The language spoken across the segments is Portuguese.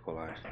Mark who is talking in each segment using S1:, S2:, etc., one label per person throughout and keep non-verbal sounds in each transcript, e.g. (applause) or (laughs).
S1: decolagem.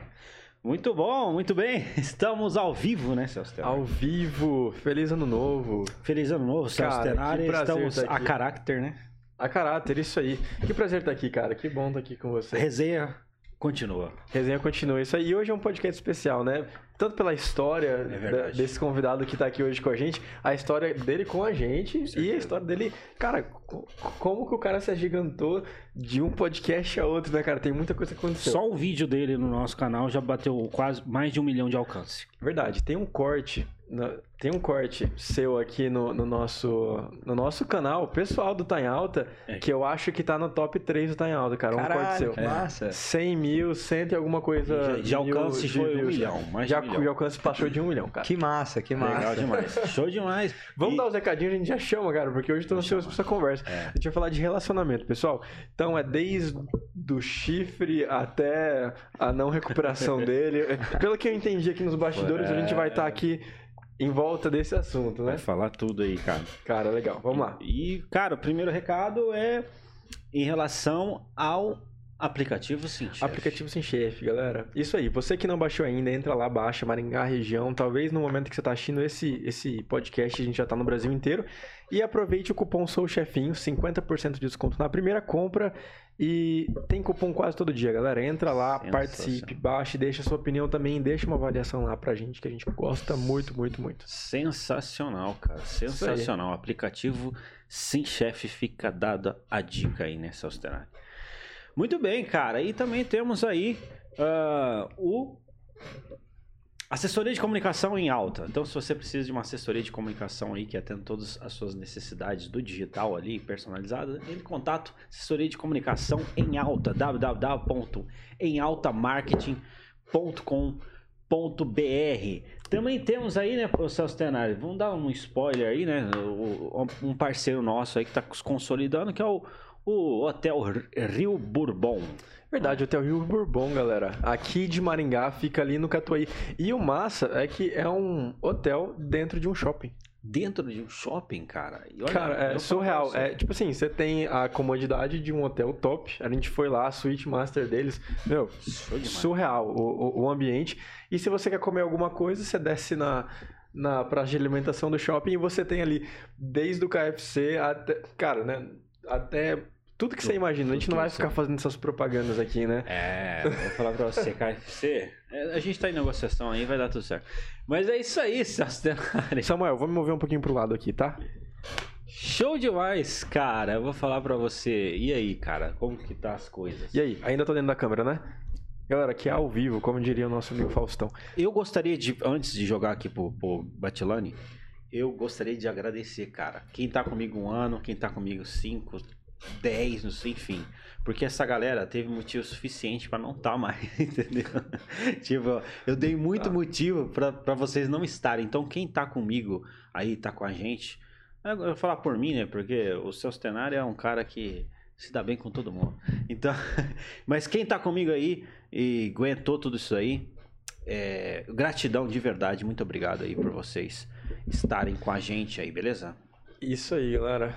S1: Muito bom, muito bem. (laughs) Estamos ao vivo, né, Celso Tenari?
S2: Ao vivo, feliz ano novo.
S1: Feliz ano novo, Celso
S2: Cara,
S1: Tenari. Estamos a caráter, né?
S2: A caráter, isso aí. Que prazer estar aqui, cara. Que bom estar aqui com você.
S1: Resenha continua.
S2: Resenha continua. Isso aí. E hoje é um podcast especial, né? Tanto pela história
S1: É
S2: desse convidado que tá aqui hoje com a gente, a história dele com a gente e a história dele. Cara, co- como que o cara se agigantou de um podcast a outro, né, cara? Tem muita coisa que aconteceu.
S1: Só o vídeo dele no nosso canal já bateu quase mais de um milhão de alcance.
S2: Verdade, tem um corte. Na- Tem um corte seu aqui no, no nosso, no nosso canal, pessoal do Tá em Alta,
S1: É.
S2: que eu acho que tá no top 3 do Tá em Alta, cara. Um corte
S3: Caralho,
S2: seu.
S3: que massa.
S2: 100 mil, 100 e alguma coisa.
S1: De- de alcance
S2: mil
S1: foi um milhão, mais de
S2: já,
S1: um milhão.
S2: De alcance passou de um milhão, cara.
S3: Que massa, que
S1: Legal
S3: massa.
S1: demais. (laughs) Show demais.
S2: Vamos
S1: E-
S2: dar os recadinhos, a gente já chama, cara, porque hoje eu tô ansioso pra essa conversa.
S1: É.
S2: A gente vai falar de relacionamento, pessoal. Então é desde do chifre até a não recuperação (laughs) dele. Pelo que eu entendi aqui nos bastidores, a gente vai estar aqui em volta desse assunto, né?
S1: Vai falar tudo aí, cara.
S2: Cara, legal. Vamos lá.
S1: E, cara, o primeiro recado é em relação ao aplicativo Sim Chefe.
S2: Aplicativo sem chefe, galera. Isso aí. Você que não baixou ainda, entra lá, baixa Maringá região. Talvez no momento que você está assistindo esse, esse podcast, a gente já está no Brasil inteiro. E aproveite o cupom Sou Chefinho, 50% de desconto na primeira compra. E tem cupom quase todo dia, galera. Entra lá, participe, baixe, deixa sua opinião também, deixa uma avaliação lá pra gente, que a gente gosta muito, muito, muito.
S1: Sensacional, cara. Sensacional. Aplicativo Sim Chefe fica dada a dica aí, né, Celso Tenari? Muito bem, cara. E também temos aí ah, o assessoria de comunicação em alta. Então, se você precisa de uma assessoria de comunicação aí que atenda todas as suas necessidades do digital ali, personalizada, entre em contato assessoria de comunicação em alta, www.emaltamarketing.com.br. Também temos aí, né, o Celso Tenari, vamos dar um spoiler aí, né, um parceiro nosso aí que está consolidando, que é o, o Hotel Rio Bourbon.
S2: Verdade, Hotel Rio Bourbon, galera. Aqui de Maringá, fica ali no Catuaí. E o massa é que é um hotel dentro de um shopping.
S1: Dentro de um shopping, cara. E olha,
S2: Cara, é surreal. É, tipo assim, você tem a comodidade de um hotel top. A gente foi lá, a suíte master deles. Meu, surreal o, o, o ambiente. E se você quer comer alguma coisa, você desce na, na praça de alimentação do shopping e você tem ali, desde o KFC até. Cara, né? Até. Tudo que você
S1: Tudo-
S2: imagina. A gente não
S1: que
S2: vai
S1: você-
S2: ficar fazendo essas propagandas aqui, né?
S1: É, vou falar pra você, KFC. é, A gente tá em negociação aí, vai dar tudo certo. Mas é isso aí, (laughs) Celso Tenari.
S2: Samuel, vou me mover um pouquinho pro lado aqui, tá?
S1: Show demais, cara. Eu vou falar pra você. E aí, cara, como que tá as coisas?
S2: E aí, ainda tô dentro da câmera, né? Galera, aqui é ao vivo, como diria o nosso amigo Faustão.
S1: Eu gostaria de, antes de jogar aqui pro, pro Batilani, eu gostaria de agradecer, cara. Quem tá comigo um ano, quem tá comigo cinco, dez, não sei, enfim. Porque essa galera teve motivo suficiente pra não tá mais, (laughs) entendeu? tipo, eu dei muito
S2: Tá.
S1: motivo pra pra vocês não estarem. Então, quem tá comigo aí, tá com a gente, eu vou falar por mim, né? Porque o seu Tenari é um cara que se dá bem com todo mundo. Então, (laughs) mas quem tá comigo aí e aguentou tudo isso aí, é, gratidão de verdade, muito obrigado aí por vocês estarem com a gente aí, beleza?
S2: Isso aí, galera.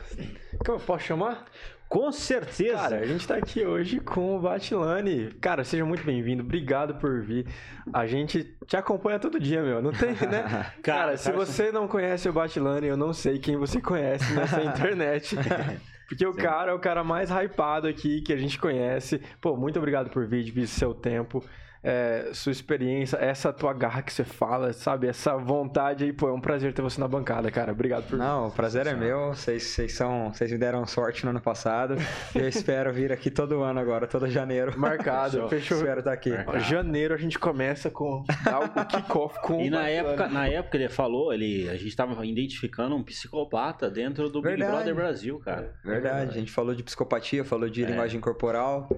S2: Como eu posso chamar?
S1: Com certeza.
S2: Cara, a gente tá aqui hoje com o Batilani. Cara, seja muito bem-vindo. Obrigado por vir. A gente te acompanha todo dia, meu. Não tem, né? (laughs) Cara, se
S1: cara,
S2: você não conhece o Batilani, eu não sei quem você conhece nessa (laughs) internet. Porque o cara é o cara mais hypado aqui que a gente conhece. Pô, muito obrigado por vir, dividir seu tempo, é, sua experiência, essa tua garra que você fala, sabe? Essa vontade aí. Pô, é um prazer ter você na bancada, cara. Obrigado por.
S3: Não, o prazer é meu. Vocês, vocês são, vocês me deram sorte no ano passado. (laughs) Eu espero vir aqui todo ano agora, todo janeiro.
S2: Marcado,
S1: Fechou. (laughs)
S2: fechou.
S3: Espero estar aqui.
S1: Marcado.
S2: Janeiro a gente começa com o kickoff com
S1: E
S2: o
S1: na época, na época ele falou, ele, a gente tava identificando um psicopata dentro do Big
S3: Verdade.
S1: Brother Brasil, cara.
S3: Verdade, a gente falou de psicopatia, falou de
S1: É.
S3: linguagem corporal.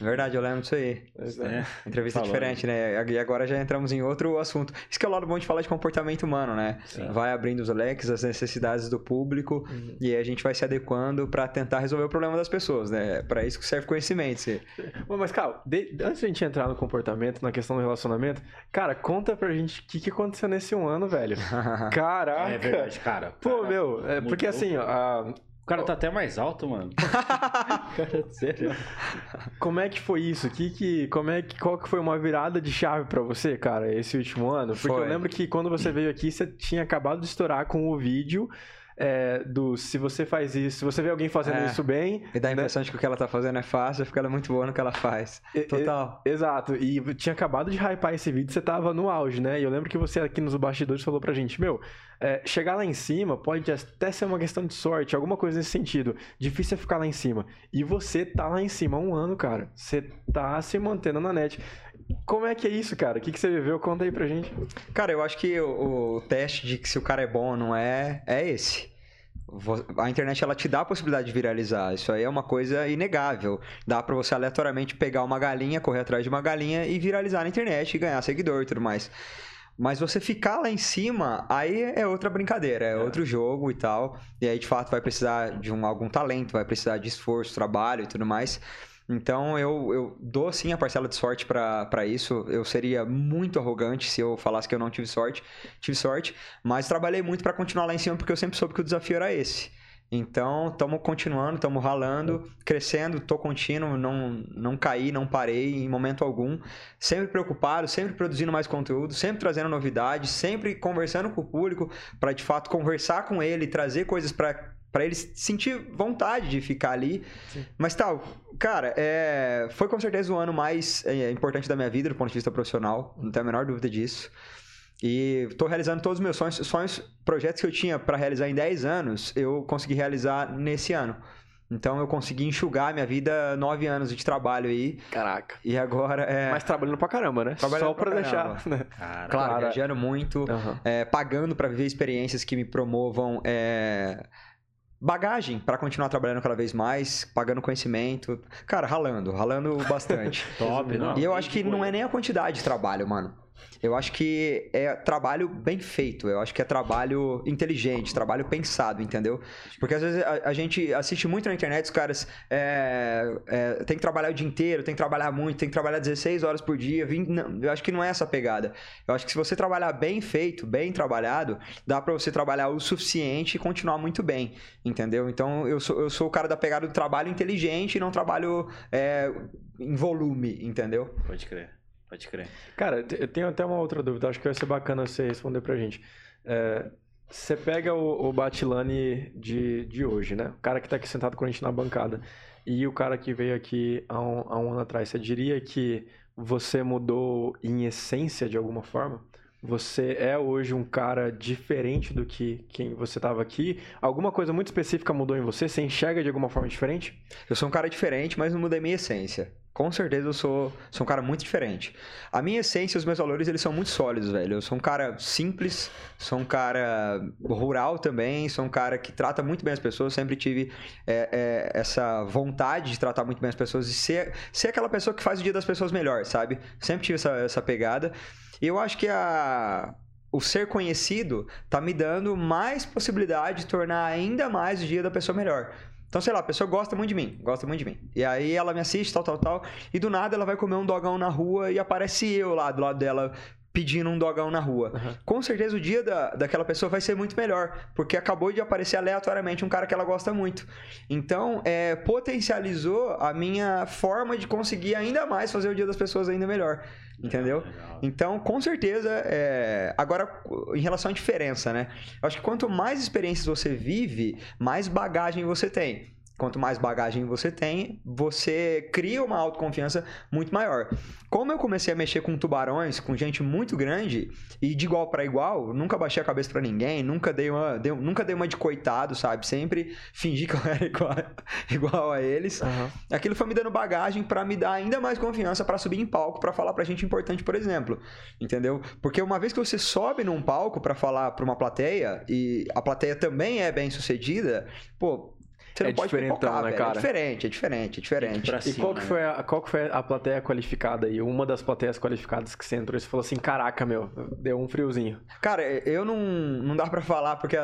S3: Verdade, eu lembro disso aí.
S2: Pois é.
S3: Entrevista
S1: Falou,
S3: diferente, né? E agora já entramos em outro assunto. Isso que é o lado bom de falar de comportamento humano, né?
S1: Sim.
S3: Vai abrindo os leques, as necessidades do público
S2: Uhum.
S3: e aí a gente vai se adequando pra tentar resolver o problema das pessoas, né? Pra isso que serve conhecimento. (laughs)
S2: Bom, Mas, cara, de- antes de a gente entrar no comportamento, na questão do relacionamento, cara, conta pra gente o que, que aconteceu nesse um ano, velho. (laughs) Caraca!
S1: É verdade, cara.
S2: Pô,
S1: Cara,
S2: meu, é, porque assim, ó, a-
S1: O cara tá até mais alto, mano. (laughs) (laughs) cara, sério.
S2: Como é que foi isso? Que, que, como é que, qual que foi uma virada de chave para você, cara, esse último ano? Porque foi. eu lembro que quando você veio aqui, você tinha acabado de estourar com o vídeo é, do se você faz isso, se você vê alguém fazendo é, isso bem.
S3: E dá a né? impressão né? de que o que ela tá fazendo é fácil, porque ela é muito boa no que ela faz. Total.
S2: E, exato. E tinha acabado de hypar esse vídeo, você tava no auge, né? E eu lembro que você aqui nos bastidores falou pra gente, meu, é, chegar lá em cima pode até ser uma questão de sorte, alguma coisa nesse sentido. Difícil é ficar lá em cima. E você tá lá em cima há um ano, cara. Você tá se mantendo na net. Como é que é isso, cara? O que, que você viveu? Conta aí pra gente.
S3: Cara, eu acho que o, o teste de que se o cara é bom ou não é, é esse a internet ela te dá a possibilidade de viralizar. Isso aí é uma coisa inegável. Dá para você aleatoriamente pegar uma galinha, correr atrás de uma galinha e viralizar na internet e ganhar seguidor e tudo mais. Mas você ficar lá em cima, aí é outra brincadeira, é, é, outro jogo e tal. E aí, de fato, vai precisar de um, algum talento, vai precisar de esforço, trabalho e tudo mais. Então eu, eu dou sim a parcela de sorte para isso. Eu seria muito arrogante se eu falasse que eu não tive sorte. Tive sorte, mas trabalhei muito para continuar lá em cima porque eu sempre soube que o desafio era esse. Então, estamos continuando, estamos ralando, crescendo, tô contínuo, não, não caí, não parei em momento algum. Sempre preocupado, sempre produzindo mais conteúdo, sempre trazendo novidades, sempre conversando com o público para de fato conversar com ele, trazer coisas para para eles sentir vontade de ficar ali. Sim. Mas tal, cara, é, foi com certeza o ano mais é, importante da minha vida do ponto de vista profissional, não tenho a menor dúvida disso. E estou realizando todos os meus sonhos, sonhos projetos que eu tinha para realizar em 10 anos, eu consegui realizar nesse ano. Então eu consegui enxugar minha vida nove anos de trabalho aí.
S2: Caraca.
S3: E agora é.
S2: Mas trabalhando pra caramba, né?
S3: Trabalhando
S2: Só pra,
S3: pra
S2: deixar.
S3: Né? Claro, viajando muito, uhum. é, pagando para viver experiências que me promovam. É bagagem para continuar trabalhando cada vez mais, pagando conhecimento. Cara, ralando, ralando bastante. (laughs)
S1: Top, não.
S3: E eu acho que não é nem a quantidade de trabalho, mano. Eu acho que é trabalho bem feito, eu acho que é trabalho inteligente, trabalho pensado, entendeu? Porque às vezes a, a gente assiste muito na internet, os caras é, é, tem que trabalhar o dia inteiro, tem que trabalhar muito, tem que trabalhar 16 horas por dia. 20, não, eu acho que não é essa pegada. Eu acho que se você trabalhar bem feito, bem trabalhado, dá para você trabalhar o suficiente e continuar muito bem, entendeu? Então eu sou, eu sou o cara da pegada do trabalho inteligente e não trabalho é, em volume, entendeu?
S1: Pode crer. Pode crer.
S2: Cara, eu tenho até uma outra dúvida, acho que vai ser bacana você responder pra gente. É, você pega o, o Batilani de, de hoje, né? O cara que tá aqui sentado com a gente na bancada. E o cara que veio aqui há um, há um ano atrás. Você diria que você mudou em essência de alguma forma? Você é hoje um cara diferente do que quem você estava aqui? Alguma coisa muito específica mudou em você? Você enxerga de alguma forma diferente?
S3: Eu sou um cara diferente, mas não mudei minha essência. Com certeza eu sou, sou um cara muito diferente. A minha essência os meus valores, eles são muito sólidos, velho. Eu sou um cara simples, sou um cara rural também, sou um cara que trata muito bem as pessoas. Sempre tive é, é, essa vontade de tratar muito bem as pessoas e ser, ser aquela pessoa que faz o dia das pessoas melhor, sabe? Sempre tive essa, essa pegada. E eu acho que a, o ser conhecido tá me dando mais possibilidade de tornar ainda mais o dia da pessoa melhor. Então, sei lá, a pessoa gosta muito de mim, gosta muito de mim. E aí ela me assiste, tal, tal, tal. E do nada ela vai comer um dogão na rua e aparece eu lá do lado dela pedindo um dogão na rua. Uhum. Com certeza o dia da, daquela pessoa vai ser muito melhor, porque acabou de aparecer aleatoriamente um cara que ela gosta muito. Então, é, potencializou a minha forma de conseguir ainda mais fazer o dia das pessoas ainda melhor. Entendeu? Legal. Então, com certeza, é... agora, em relação à diferença, né? Eu acho que quanto mais experiências você vive, mais bagagem você tem. Quanto mais bagagem você tem, você cria uma autoconfiança muito maior. Como eu comecei a mexer com tubarões, com gente muito grande, e de igual para igual, nunca baixei a cabeça para ninguém, nunca dei, uma, dei, nunca dei uma de coitado, sabe? Sempre fingi que eu era (laughs) igual, igual a eles. Uhum. Aquilo foi me dando bagagem para me dar ainda mais confiança para subir em palco, para falar pra gente importante, por exemplo. Entendeu? Porque uma vez que você sobe num palco para falar para uma plateia, e a plateia também é bem sucedida, pô, você não é pode pipocar, né, é cara? É diferente, é diferente, é diferente.
S2: E qual, que né? foi a, qual que foi a plateia qualificada aí? Uma das plateias qualificadas que você entrou e você falou assim, caraca, meu, deu um friozinho.
S3: Cara, eu não, não dá pra falar, porque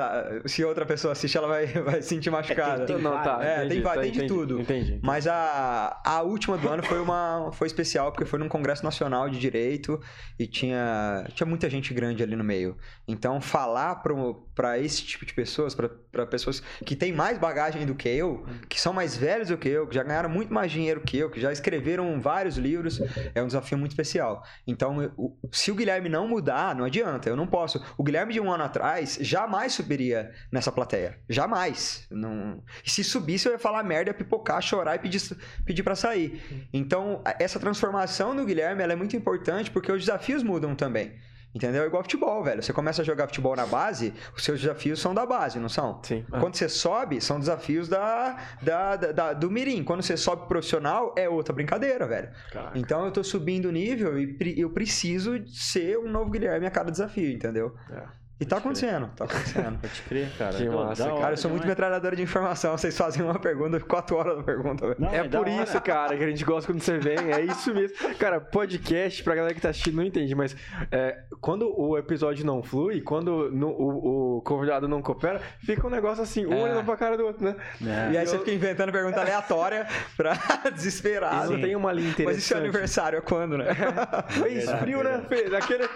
S3: se outra pessoa assiste, ela vai, (laughs) vai se sentir machucada. É,
S2: tem, tem, não, tá,
S3: é,
S2: entendi,
S3: tem,
S2: tá,
S3: tem
S2: entendi,
S3: de tudo.
S2: Entendi.
S3: Mas a, a última do ano foi uma foi especial, porque foi num congresso nacional de direito e tinha, tinha muita gente grande ali no meio. Então, falar pra, pra esse tipo de pessoas, pra pessoas que têm mais bagagem do, que eu, que são mais velhos do que eu, que já ganharam muito mais dinheiro que eu, que já escreveram vários livros, é um desafio muito especial. Então, eu, se o Guilherme não mudar, não adianta, eu não posso. O Guilherme de um ano atrás jamais subiria nessa plateia. Jamais. Não... E se subisse, eu ia falar merda, ia pipocar, chorar e pedir, pedir para sair. Então, essa transformação do Guilherme é muito importante porque os desafios mudam também. Entendeu? É igual futebol, velho. Você começa a jogar futebol na base, os seus desafios são da base, não são?
S2: Sim.
S3: Ah. Quando você sobe, são desafios da, da, da, da, do mirim. Quando você sobe profissional, é outra brincadeira, velho. Caraca. Então eu tô subindo o nível e eu preciso ser um novo Guilherme a cada desafio, entendeu? É. E tá acontecendo, tá acontecendo. (laughs)
S1: Pode crer, cara.
S3: Que massa, cara. Eu sou muito metralhadora de informação. Vocês fazem uma pergunta, quatro horas da pergunta.
S2: Não, é, é por isso, cara, que a gente gosta quando você vem. É isso mesmo. Cara, podcast, pra galera que tá assistindo, não entende, mas é, quando o episódio não flui, quando no, o, o, convidado não coopera, fica um negócio assim, um é. olhando pra cara do outro, né?
S3: É. E aí eu... você fica inventando pergunta aleatória (laughs) pra (laughs) desesperar.
S2: Isso tem uma linha interessante. Mas
S3: isso é aniversário, é quando, né?
S2: É. frio, né? Daquele...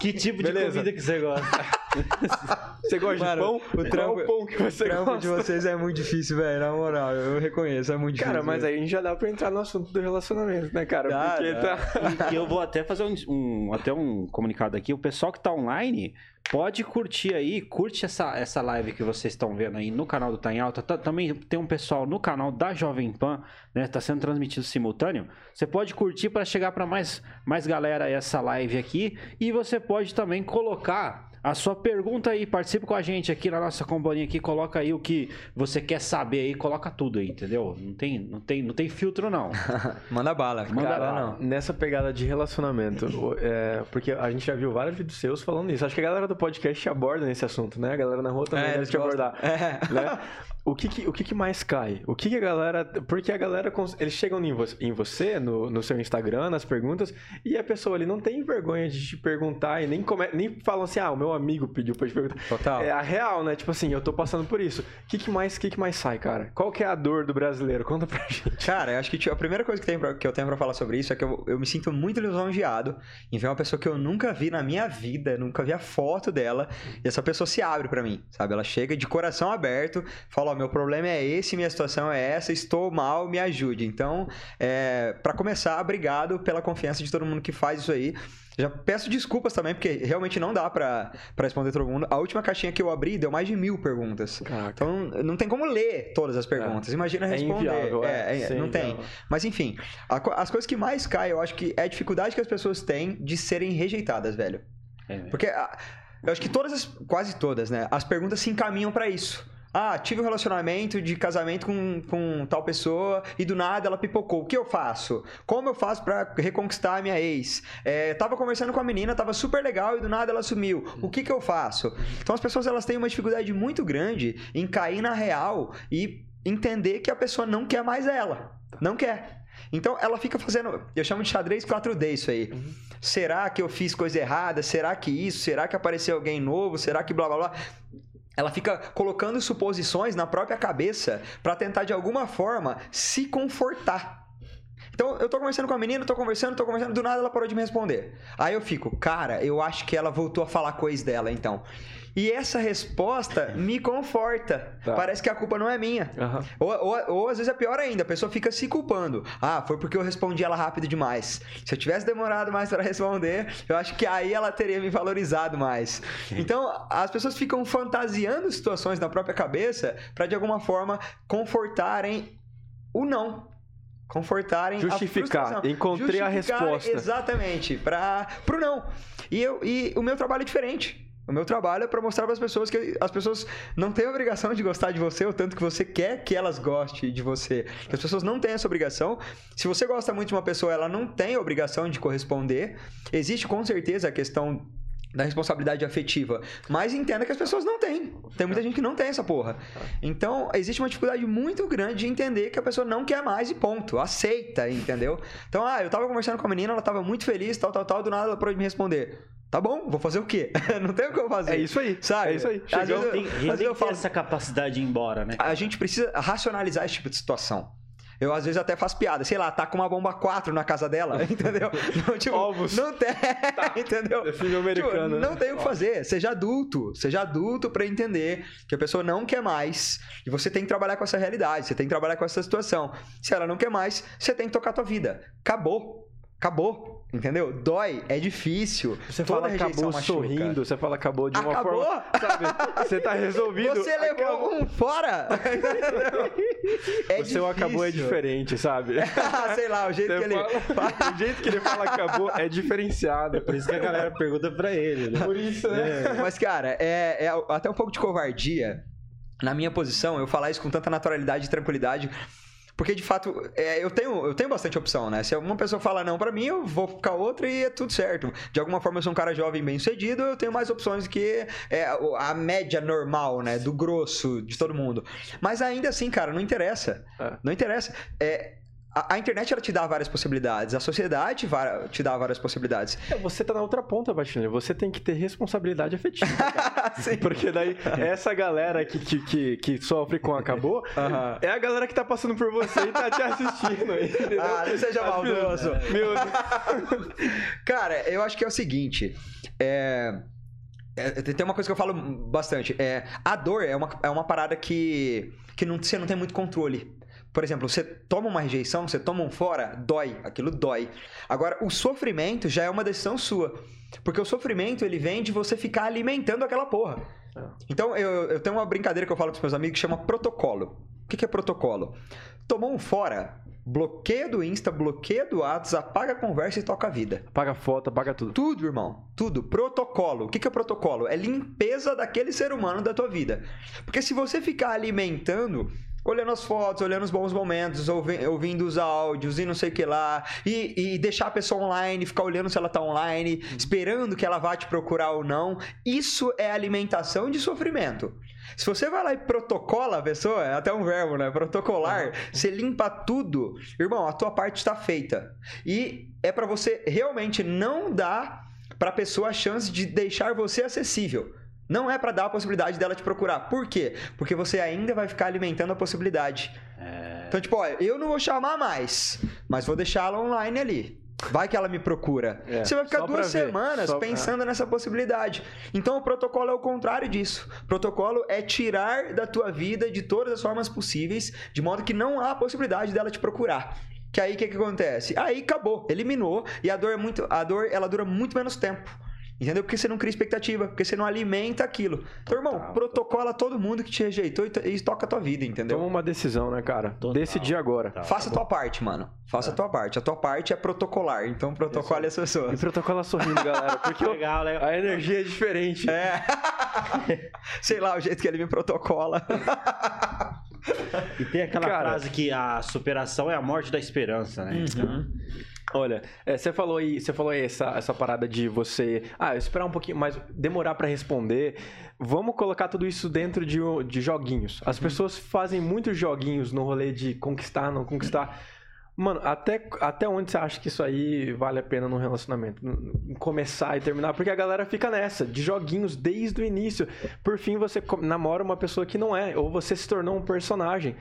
S1: Que tipo de Beleza. comida que você gosta? (laughs)
S2: Você gosta Mano, de pão?
S3: O trampo,
S2: Qual
S3: pão que você o trampo gosta? de vocês é muito difícil, velho. Na moral, eu reconheço, é muito
S2: cara,
S3: difícil.
S2: Cara, mas aí a gente já dá pra entrar no assunto do relacionamento, né, cara?
S3: Dá, Porque dá.
S1: tá. E eu vou até fazer um, um, até um comunicado aqui. O pessoal que tá online pode curtir aí, curte essa, essa live que vocês estão vendo aí no canal do Tá em Alta. Tá, também tem um pessoal no canal da Jovem Pan, né? Tá sendo transmitido simultâneo. Você pode curtir para chegar para mais, mais galera essa live aqui. E você pode também colocar a sua pergunta aí, participe com a gente aqui na nossa companhia aqui, coloca aí o que você quer saber aí, coloca tudo aí, entendeu? Não tem, não tem, não tem filtro não. (laughs)
S3: Manda bala.
S2: Manda Cara, bala. Não. Nessa pegada de relacionamento, é, porque a gente já viu vários vídeos seus falando isso. Acho que a galera do podcast aborda nesse assunto, né? A galera na rua também é, deve te abordar. É. Né? (laughs) O que, que, o que, que mais cai? O que, que a galera. Porque a galera. Eles chegam em, vo, em você, no, no seu Instagram, nas perguntas, e a pessoa ali não tem vergonha de te perguntar e nem, come, nem falam assim, ah, o meu amigo pediu pra te perguntar.
S3: Total.
S2: É a real, né? Tipo assim, eu tô passando por isso. O que, que, mais, que, que mais sai, cara? Qual que é a dor do brasileiro? Conta pra gente.
S3: Cara, eu acho que tipo, a primeira coisa que, tem pra, que eu tenho pra falar sobre isso é que eu, eu me sinto muito lisonjeado em ver uma pessoa que eu nunca vi na minha vida, nunca vi a foto dela, e essa pessoa se abre para mim, sabe? Ela chega de coração aberto, fala: Ó, meu problema é esse, minha situação é essa, estou mal, me ajude. Então, é, para começar, obrigado pela confiança de todo mundo que faz isso aí. Já peço desculpas também, porque realmente não dá pra, pra responder todo mundo. A última caixinha que eu abri deu mais de mil perguntas. Caraca. Então não tem como ler todas as perguntas. É. Imagina responder. É inviável, é, é, é não tem. Mas enfim, a, as coisas que mais caem, eu acho que é a dificuldade que as pessoas têm de serem rejeitadas, velho. É porque a, eu acho que todas, as, quase todas, né? As perguntas se encaminham para isso. Ah, tive um relacionamento de casamento com, com tal pessoa e do nada ela pipocou. O que eu faço? Como eu faço para reconquistar a minha ex? É, tava conversando com a menina, tava super legal e do nada ela sumiu. O que que eu faço? Então as pessoas elas têm uma dificuldade muito grande em cair na real e entender que a pessoa não quer mais ela. Não quer. Então ela fica fazendo, eu chamo de xadrez 4D isso aí. Uhum. Será que eu fiz coisa errada? Será que isso? Será que apareceu alguém novo? Será que blá blá blá? Ela fica colocando suposições na própria cabeça para tentar de alguma forma se confortar. Então, eu tô conversando com a menina, tô conversando, tô conversando, do nada ela parou de me responder. Aí eu fico, cara, eu acho que ela voltou a falar coisa dela, então. E essa resposta me conforta. Tá. Parece que a culpa não é minha. Uhum. Ou, ou, ou, às vezes é pior ainda, a pessoa fica se culpando. Ah, foi porque eu respondi ela rápido demais. Se eu tivesse demorado mais para (laughs) responder, eu acho que aí ela teria me valorizado mais. Então, as pessoas ficam fantasiando situações na própria cabeça para de alguma forma confortarem o não confortarem
S2: justificar encontrei justificar, a resposta
S3: exatamente para pro não e eu e o meu trabalho é diferente o meu trabalho é para mostrar para as pessoas que as pessoas não têm a obrigação de gostar de você o tanto que você quer que elas gostem de você. As pessoas não têm essa obrigação. Se você gosta muito de uma pessoa, ela não tem a obrigação de corresponder. Existe com certeza a questão da responsabilidade afetiva. Mas entenda que as pessoas não têm. Tem muita gente que não tem essa porra. Então, existe uma dificuldade muito grande de entender que a pessoa não quer mais e ponto. Aceita, entendeu? Então, ah, eu tava conversando com a menina, ela tava muito feliz, tal, tal, tal, do nada ela parou de me responder. Tá bom, vou fazer o quê? (laughs) não tem o que eu fazer.
S2: É isso aí.
S3: Sabe?
S2: É isso aí.
S1: Às vezes, tem, eu, às vezes eu falo essa capacidade de ir embora, né?
S3: A gente precisa racionalizar esse tipo de situação. Eu às vezes até faço piada, sei lá, tá com uma bomba 4 na casa dela, (laughs) entendeu? Não, tipo,
S2: Ovos.
S3: não tem,
S2: Tá. (laughs)
S3: entendeu?
S2: É filme americano.
S3: Tipo, não
S2: né?
S3: tem o que fazer. Seja adulto. Seja adulto pra entender que a pessoa não quer mais. E você tem que trabalhar com essa realidade. Você tem que trabalhar com essa situação. Se ela não quer mais, você tem que tocar a tua vida. Acabou. Acabou. Entendeu? Dói. É difícil.
S2: Você
S3: Toda
S2: fala acabou
S3: machuca.
S2: sorrindo, você fala acabou de uma
S3: Acabou?
S2: forma. Sabe? Você tá resolvido.
S3: Você levou
S2: acabou.
S3: um fora. (laughs) é
S2: o seu acabou é diferente, sabe? (laughs)
S3: Sei lá, o jeito
S2: Você
S3: que ele.
S2: fala- o jeito que ele fala acabou é diferenciado.
S1: Por isso que a galera pergunta pra ele, né?
S2: Por isso, né?
S3: Mas, cara, é, é até um pouco de covardia, na minha posição, eu falar isso com tanta naturalidade e tranquilidade. Porque, de fato, é, eu, tenho, eu tenho bastante opção, né? Se uma pessoa fala não pra mim, eu vou ficar outra e é tudo certo. De alguma forma, eu sou um cara jovem, bem sucedido, eu tenho mais opções que é, a média normal, né? Do grosso de todo mundo. Mas ainda assim, cara, não interessa.
S2: É.
S3: Não interessa. É, a, a internet, ela te dá várias possibilidades. A sociedade te dá várias possibilidades.
S2: É, Você tá na outra ponta, Batinho. Você tem que ter responsabilidade afetiva. (laughs) Porque daí, essa galera que, que, que, que sofre com acabou
S3: Aham.
S2: é a galera que tá passando por você e tá te assistindo. (laughs) Entendeu?
S3: Ah, não seja maldoso.
S2: Meu (laughs)
S3: Cara, eu acho que é o seguinte. É. é, tem uma coisa que eu falo bastante. É, a dor é uma, é uma parada que, que não, você não tem muito controle. Por exemplo, você toma uma rejeição, você toma um fora, dói. Aquilo dói. Agora, o sofrimento já é uma decisão sua. Porque o sofrimento, ele vem de você ficar alimentando aquela porra. Então, eu, eu tenho uma brincadeira que eu falo com os meus amigos que chama protocolo. O que, que é protocolo? Tomou um fora, bloqueia do Insta, bloqueia do Whats, apaga a conversa e toca a vida.
S2: Paga foto, paga tudo.
S3: Tudo, irmão. Tudo. Protocolo. O que que é protocolo? É limpeza daquele ser humano da tua vida. Porque se você ficar alimentando, olhando as fotos, olhando os bons momentos, ouvi- ouvindo os áudios e não sei o que lá, e, e deixar a pessoa online, ficar olhando se ela tá online, esperando que ela vá te procurar ou não, isso é alimentação de sofrimento. Se você vai lá e protocola a pessoa, é até um verbo, né? Protocolar, você limpa tudo, irmão, a tua parte está feita. E é pra você realmente não dar pra pessoa a chance de deixar você acessível. Não é pra dar a possibilidade dela te procurar. Por quê? Porque você ainda vai ficar alimentando a possibilidade.
S1: É,
S3: Então, tipo, olha, eu não vou chamar mais, mas vou deixar ela online ali. Vai que ela me procura.
S2: É,
S3: Você vai ficar duas
S2: pra
S3: semanas
S2: só pra-
S3: pensando nessa possibilidade. Então, o protocolo é o contrário disso. Protocolo é tirar da tua vida de todas as formas possíveis, de modo que não há possibilidade dela te procurar. Que aí o que, que acontece? Aí acabou, eliminou e a dor é muito, a dor ela dura muito menos tempo. Entendeu? Porque você não cria expectativa, porque você não alimenta aquilo. Então, irmão,
S1: Total,
S3: protocola todo mundo que te rejeitou e, to- e toca a tua vida, entendeu?
S2: Toma uma decisão, né, cara?
S1: Total.
S2: Decidi agora.
S1: Tá,
S3: Faça a tua parte, mano. Faça a tua parte. A tua parte é protocolar. Então protocole as
S2: E
S3: pessoas.
S2: protocola sorrindo, galera. Porque (laughs)
S1: Legal, legal.
S2: a energia é diferente.
S3: É. (laughs) Sei lá, o jeito que ele me protocola.
S1: E tem aquela
S2: Cara-
S1: frase que a superação é a morte da esperança, né? Então,
S2: Olha, é, você falou aí, você falou aí essa, essa parada de você, ah, esperar um pouquinho mais, demorar pra responder. Vamos colocar tudo isso dentro de, de joguinhos. As pessoas fazem muitos joguinhos no rolê de conquistar, não conquistar. Mano, até, até onde você acha que isso aí vale a pena num relacionamento? Começar e terminar? Porque a galera fica nessa, de joguinhos desde o início. Por fim, você namora uma pessoa que não é, ou você se tornou um personagem.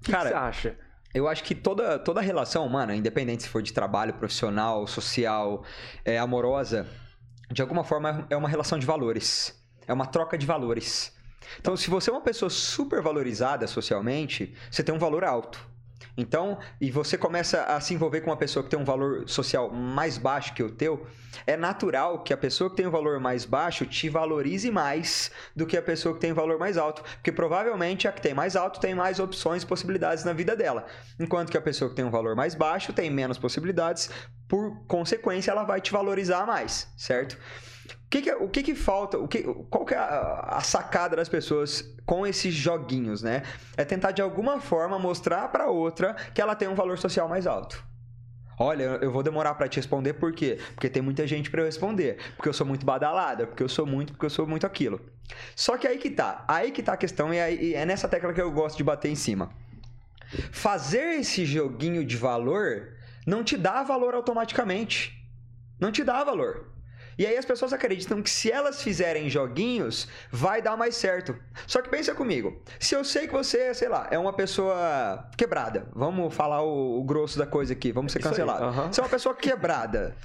S2: O que,
S3: Cara,
S2: que você acha?
S3: Eu acho que toda, toda relação humana, independente se for de trabalho, profissional, social, é, amorosa, de alguma forma é uma relação de valores. É uma troca de valores. Então, se você é uma pessoa super valorizada socialmente, você tem um valor alto. Então, e você começa a se envolver com uma pessoa que tem um valor social mais baixo que o teu, é natural que a pessoa que tem um valor mais baixo te valorize mais do que a pessoa que tem um valor mais alto. Porque provavelmente a que tem mais alto tem mais opções e possibilidades na vida dela. Enquanto que a pessoa que tem um valor mais baixo tem menos possibilidades, por consequência, ela vai te valorizar mais, certo? O que, que é- o que, que falta? O que, qual que é a, a sacada das pessoas com esses joguinhos, né? É tentar de alguma forma mostrar pra outra que ela tem um valor social mais alto. Olha, eu vou demorar pra te responder por quê? Porque tem muita gente pra eu responder. Porque eu sou muito badalada, porque eu sou muito, porque eu sou muito aquilo. Só que aí que tá. Aí que tá a questão e, e é nessa tecla que eu gosto de bater em cima. Fazer esse joguinho de valor não te dá valor automaticamente. Não te dá valor. E aí as pessoas acreditam que se elas fizerem joguinhos, vai dar mais certo. Só que pensa comigo, se eu sei que você, sei lá, é uma pessoa quebrada, vamos falar o, o grosso da coisa aqui, vamos ser cancelados. Uhum. Você é uma pessoa quebrada.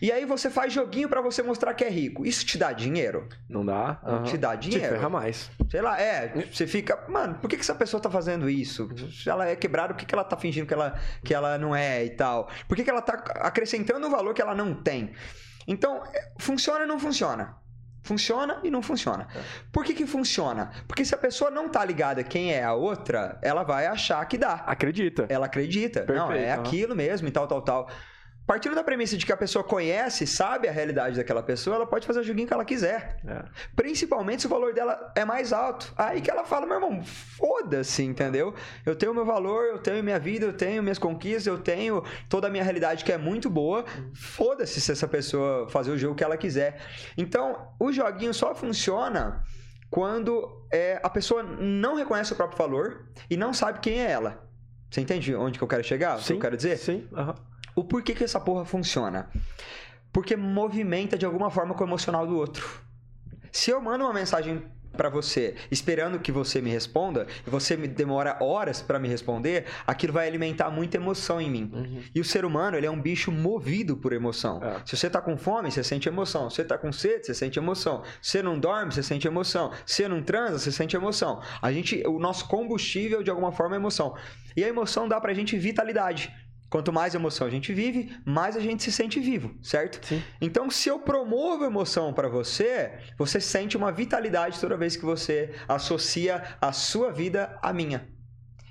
S3: E aí você faz joguinho para você mostrar que é rico. Isso te dá dinheiro?
S2: Não dá.
S3: Não te dá dinheiro.
S2: Te ferra mais.
S3: Sei lá, é. Você fica, mano, por que, que essa pessoa tá fazendo isso? Se ela é quebrada, por que, que ela tá fingindo que ela, que ela não é e tal? Por que, que ela tá acrescentando um valor que ela não tem? Então, é, funciona ou não funciona? Funciona e não funciona. É. Por que, que funciona? Porque se a pessoa não tá ligada quem é a outra, ela vai achar que dá.
S2: Acredita.
S3: Ela acredita. Perfeito, não, é uhum. aquilo mesmo e tal, tal, tal. Partindo da premissa de que a pessoa conhece, sabe a realidade daquela pessoa, ela pode fazer o joguinho que ela quiser. É. Principalmente se o valor dela é mais alto. Aí que ela fala, meu irmão, foda-se, entendeu? Eu tenho meu valor, eu tenho minha vida, eu tenho minhas conquistas, eu tenho toda a minha realidade que é muito boa. Foda-se se essa pessoa fazer o jogo que ela quiser. Então, o joguinho só funciona quando é, a pessoa não reconhece o próprio valor e não sabe quem é ela. Você entende onde que eu quero chegar? Sim, o que eu quero dizer?
S2: Sim. Uhum.
S3: O porquê que essa porra funciona? Porque movimenta de alguma forma com o emocional do outro. Se eu mando uma mensagem para você, esperando que você me responda, e você me demora horas para me responder, aquilo vai alimentar muita emoção em mim. Uhum. E o ser humano, ele é um bicho movido por emoção. É. Se você tá com fome, você sente emoção. Se você tá com sede, você sente emoção. Se você não dorme, você sente emoção. Se você não transa, você sente emoção. A gente, o nosso combustível de alguma forma é emoção. E a emoção dá pra gente vitalidade. Quanto mais emoção a gente vive, mais a gente se sente vivo, certo?
S2: Sim.
S3: Então, se eu promovo emoção para você, você sente uma vitalidade toda vez que você associa a sua vida à minha.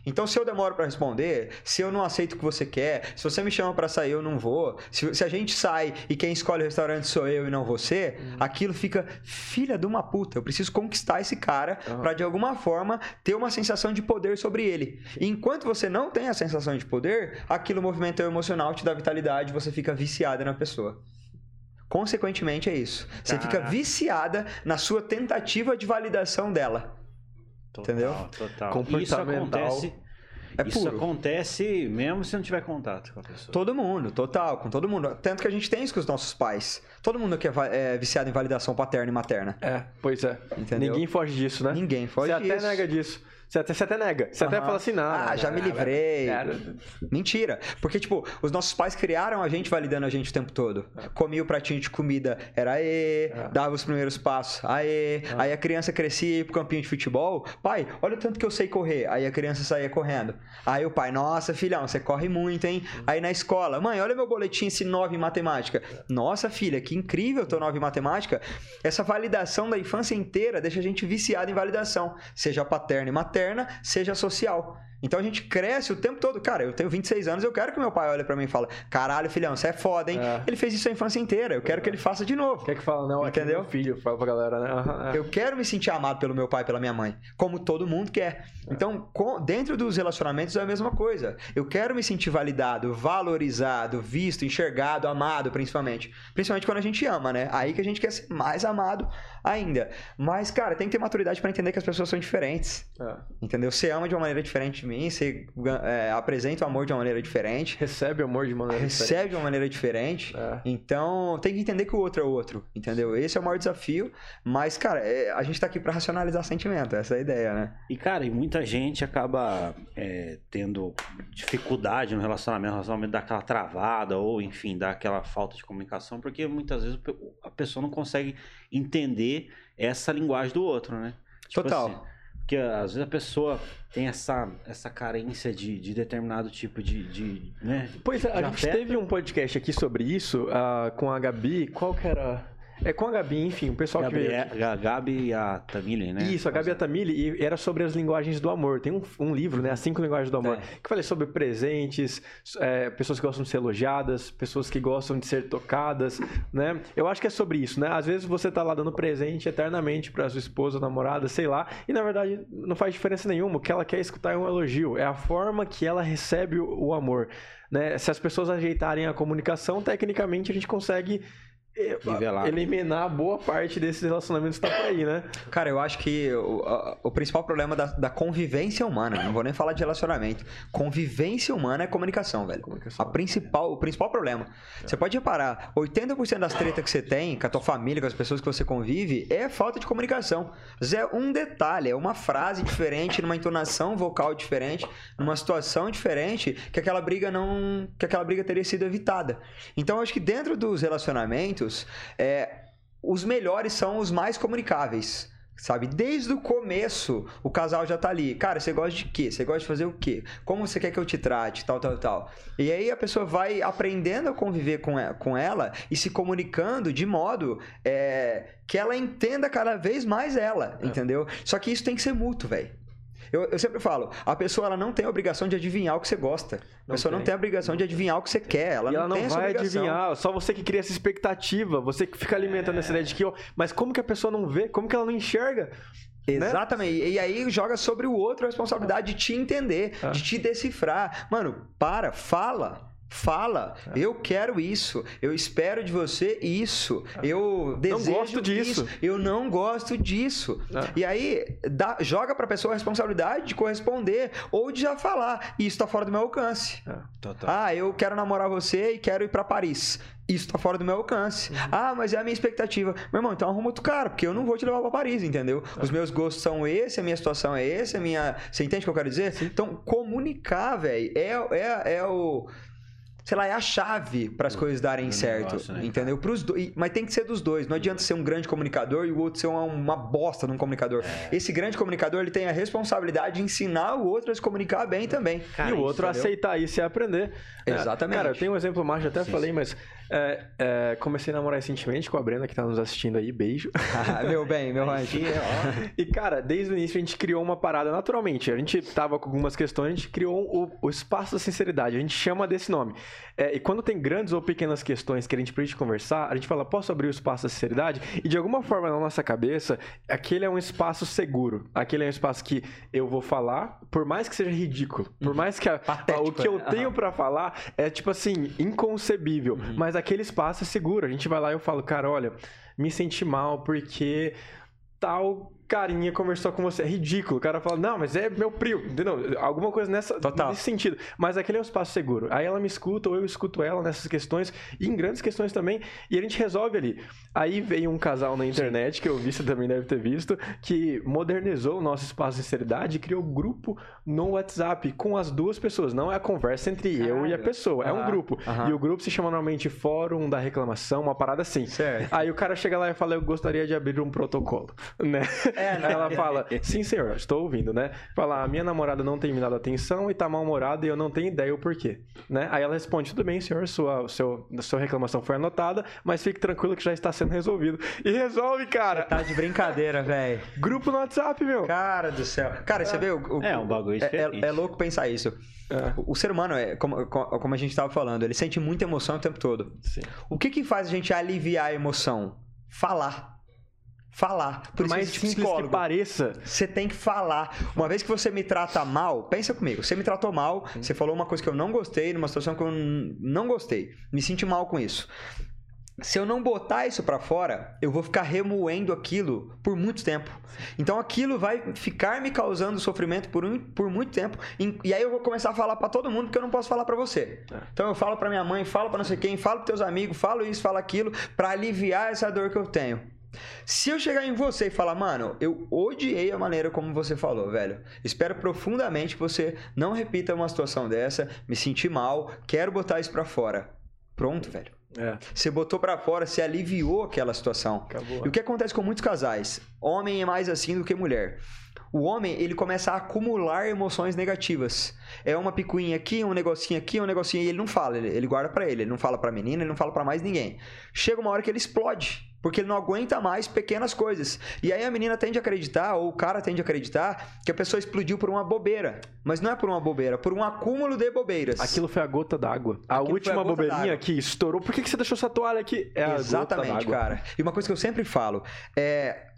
S3: Então, se eu demoro para responder, se eu não aceito o que você quer, se você me chama para sair, eu não vou. Se, se, a gente sai e quem escolhe o restaurante sou eu e não você, uhum. aquilo fica filha de uma puta. Eu preciso conquistar esse cara uhum. para de alguma forma ter uma sensação de poder sobre ele. E enquanto você não tem a sensação de poder, aquilo movimenta o emocional, te dá vitalidade, você fica viciada na pessoa. Consequentemente, é isso. Você fica viciada na sua tentativa de validação dela. Total, Entendeu?
S1: Total. Isso acontece. É isso acontece mesmo se não tiver contato com a pessoa.
S3: Todo mundo, total, com todo mundo. Tanto que a gente tem isso com os nossos pais. Todo mundo aqui é, é viciado em validação paterna e materna.
S2: É, pois é. Entendeu? Ninguém foge disso, né?
S3: Ninguém foge
S2: Você
S3: disso.
S2: Você até nega disso. Você até, você até nega. Você uhum. até fala assim, não.
S3: Ah, já me livrei. Mentira. Porque, tipo, os nossos pais criaram a gente validando a gente o tempo todo. É. Comia o pratinho de comida, era aê. É. Dava os primeiros passos, aê. É. Aí a criança crescia e ia pro campinho de futebol. Pai, olha o tanto que eu sei correr. Aí a criança saía correndo. Aí o pai, nossa, filhão, você corre muito, hein? Uhum. Aí na escola, mãe, olha meu boletim esse 9 em matemática. Nossa, filha, que incrível teu 9 em matemática. Essa validação da infância inteira deixa a gente viciado em validação. Seja paterna e materna seja social. Então a gente cresce o tempo todo. Cara, eu tenho 26 anos, eu quero que meu pai olhe para mim e fale: caralho, filhão, você é foda, hein? É. Ele fez isso a infância inteira, eu quero é. que ele faça de novo.
S2: Quer que fala, não, entendeu? É filho, fala pra galera, né?
S3: É. Eu quero me sentir amado pelo meu pai e pela minha mãe, como todo mundo quer. É. Então, dentro dos relacionamentos é a mesma coisa. Eu quero me sentir validado, valorizado, visto, enxergado, amado, principalmente. Principalmente quando a gente ama, né? Aí que a gente quer ser mais amado ainda. Mas, cara, tem que ter maturidade para entender que as pessoas são diferentes. É. Entendeu? Você ama de uma maneira diferente de mim, você é, apresenta o amor de uma maneira diferente. (laughs)
S2: Recebe o amor de maneira
S3: recebe diferente. Recebe de uma maneira diferente. É. Então, tem que entender que o outro é o outro. Entendeu? Esse é o maior desafio. Mas, cara, é, a gente tá aqui para racionalizar sentimento. Essa é a ideia, né?
S1: E, cara, e muita gente acaba é, tendo dificuldade no relacionamento, no relacionamento dá aquela travada, ou enfim, dá aquela falta de comunicação, porque muitas vezes a pessoa não consegue entender essa linguagem do outro, né?
S3: Tipo Total. Assim,
S1: porque às vezes a pessoa tem essa, essa carência de, de determinado tipo de. de né,
S2: pois é, a gente teve um podcast aqui sobre isso uh, com a Gabi. Qual que era? É com a Gabi, enfim, o pessoal
S1: Gabi, que veio... A Gabi e a Tamile, né?
S2: Isso, a Gabi e a Tamile, e era sobre as linguagens do amor. Tem um, um livro, né? As cinco linguagens do amor, é. que falei sobre presentes, é, pessoas que gostam de ser elogiadas, pessoas que gostam de ser tocadas, né? Eu acho que é sobre isso, né? Às vezes você tá lá dando presente eternamente para sua esposa, namorada, sei lá, e na verdade não faz diferença nenhuma. O que ela quer escutar é um elogio, é a forma que ela recebe o, o amor. Né? Se as pessoas ajeitarem a comunicação, tecnicamente a gente consegue nivelar. eliminar boa parte desses relacionamentos que tá por aí, né?
S3: Cara, eu acho que o, o principal problema da, da, convivência humana, não vou nem falar de relacionamento, convivência humana é comunicação, velho. Comunicação. A principal, o principal problema. É. Você pode reparar, 80% das tretas que você tem com a tua família, com as pessoas que você convive, é falta de comunicação. É um detalhe, é uma frase diferente, numa entonação vocal diferente, numa situação diferente, que aquela briga não, que aquela briga teria sido evitada. Então, eu acho que dentro dos relacionamentos é, os melhores são os mais comunicáveis. Sabe? Desde o começo, o casal já tá ali. Cara, você gosta de quê? Você gosta de fazer o quê? Como você quer que eu te trate? Tal, tal, tal. E aí a pessoa vai aprendendo a conviver com ela, com ela e se comunicando de modo é, que ela entenda cada vez mais ela, é. entendeu? Só que isso tem que ser mútuo, velho. Eu, eu, sempre falo, a pessoa ela não tem a obrigação de adivinhar o que você gosta. A pessoa tem. não tem a obrigação de adivinhar o que você quer. Ela,
S2: e
S3: não,
S2: ela não, vai adivinhar, só você que cria essa expectativa, você que fica alimentando é. essa ideia de que, ó, mas como que a pessoa não vê? Como que ela não enxerga?
S3: Né? Exatamente. Né? E aí joga sobre o outro a responsabilidade de te entender, ah. de te decifrar. Mano, para, fala. Fala, é. eu quero isso, eu espero de você isso, é. eu desejo não gosto disso, isso, eu não gosto disso. É. E aí dá, joga para a pessoa a responsabilidade de corresponder ou de já falar, isso está fora do meu alcance. É. Ah, eu quero namorar você e quero ir para Paris. Isso está fora do meu alcance. Uhum. Ah, mas é a minha expectativa. Meu irmão, então arruma outro cara, porque eu não vou te levar para Paris, entendeu? É. Os meus gostos são esse, a minha situação é esse, a minha. Você entende o que eu quero dizer? Sim. Então, comunicar, velho, é, é, é o sei lá, é a chave para as coisas darem certo, negócio, né, entendeu? Pros do... Mas tem que ser dos dois. Não adianta ser um grande comunicador e o outro ser uma, uma bosta num comunicador. É. Esse grande comunicador, ele tem a responsabilidade de ensinar o outro a se comunicar bem também.
S2: Cara, e o outro isso, aceitar isso e aprender.
S3: Exatamente.
S2: Cara, eu tenho um exemplo mais, até Sim. falei, mas é, é, comecei a namorar recentemente com a Brenda, que tá nos assistindo aí. Beijo.
S3: Ah, (laughs) meu bem, meu rancho.
S2: e, cara, desde o início a gente criou uma parada naturalmente. A gente tava com algumas questões, a gente criou o, o espaço da sinceridade. A gente chama desse nome. É, e quando tem grandes ou pequenas questões que a gente precisa conversar, a gente fala, posso abrir o espaço da sinceridade? E de alguma forma na nossa cabeça, aquele é um espaço seguro. Aquele é um espaço que eu vou falar, por mais que seja ridículo, por uhum. mais que a, Patético, o que eu né? tenho para falar é tipo assim, inconcebível. Uhum. Mas mas aquele espaço é seguro. A gente vai lá e eu falo, cara, olha, me senti mal porque tal carinha conversou com você. É ridículo. O cara fala, não, mas é meu primo. Entendeu? Alguma coisa nessa, Total. nesse sentido. Mas aquele é um espaço seguro. Aí ela me escuta, ou eu escuto ela nessas questões, e em grandes questões também, e a gente resolve ali. Aí veio um casal na internet, que eu vi, você também deve ter visto, que modernizou o nosso espaço de sinceridade e criou um grupo no WhatsApp com as duas pessoas. Não é a conversa entre Caramba. eu e a pessoa, é um grupo. E o grupo se chama normalmente Fórum da Reclamação, uma parada assim. Certo. Aí o cara chega lá e fala, eu gostaria de abrir um protocolo, (laughs) né? É, né? Ela fala, sim, senhor, estou ouvindo, né? Fala, a minha namorada não tem me dado atenção e tá mal-humorada e eu não tenho ideia o porquê, né? Aí ela responde, tudo bem, senhor, sua, seu, sua reclamação foi anotada, mas fique tranquilo que já está sendo resolvido. E resolve, cara! Você
S3: tá de brincadeira, velho.
S2: Grupo no WhatsApp, meu.
S3: Cara do céu. Cara, você vê o... o
S1: é, um bagulho
S3: é, é, é, louco pensar isso. É. O, o, ser humano, é, como, como a gente estava falando, ele sente muita emoção o tempo todo. Sim. O que que faz a gente aliviar a emoção? Falar falar.
S2: Por, mais psicólogo, que pareça.
S3: Você tem que falar. Uma vez que você me trata mal, pensa comigo. Você me tratou mal, você falou uma coisa que eu não gostei, numa situação que eu não gostei. Me senti mal com isso. Se eu não botar isso para fora, eu vou ficar remoendo aquilo por muito tempo. Então aquilo vai ficar me causando sofrimento por, um, por muito tempo. E aí eu vou começar a falar para todo mundo que eu não posso falar para você. É. Então eu falo para minha mãe, falo para não sei quem, falo para teus amigos, falo isso, falo aquilo, para aliviar essa dor que eu tenho. Se eu chegar em você e falar, mano, eu odiei a maneira como você falou, velho. Espero profundamente que você não repita uma situação dessa, me senti mal, quero botar isso pra fora. Pronto, velho. É. Você botou para fora, você aliviou aquela situação. Acabou. E o que acontece com muitos casais? Homem é mais assim do que mulher. O homem, ele começa a acumular emoções negativas. É uma picuinha aqui, um negocinho aqui, um negocinho e ele não fala, ele, ele guarda para ele, ele não fala para menina, ele não fala para mais ninguém. Chega uma hora que ele explode porque ele não aguenta mais pequenas coisas. E aí a menina tende a acreditar, ou o cara tende a acreditar, que a pessoa explodiu por uma bobeira. Mas não é por uma bobeira, por um acúmulo de bobeiras.
S2: Aquilo foi a gota d'água. A Aquilo última a bobeirinha que estourou. Por que, que você deixou essa toalha aqui?
S3: É Exatamente, cara. E uma coisa que eu sempre falo é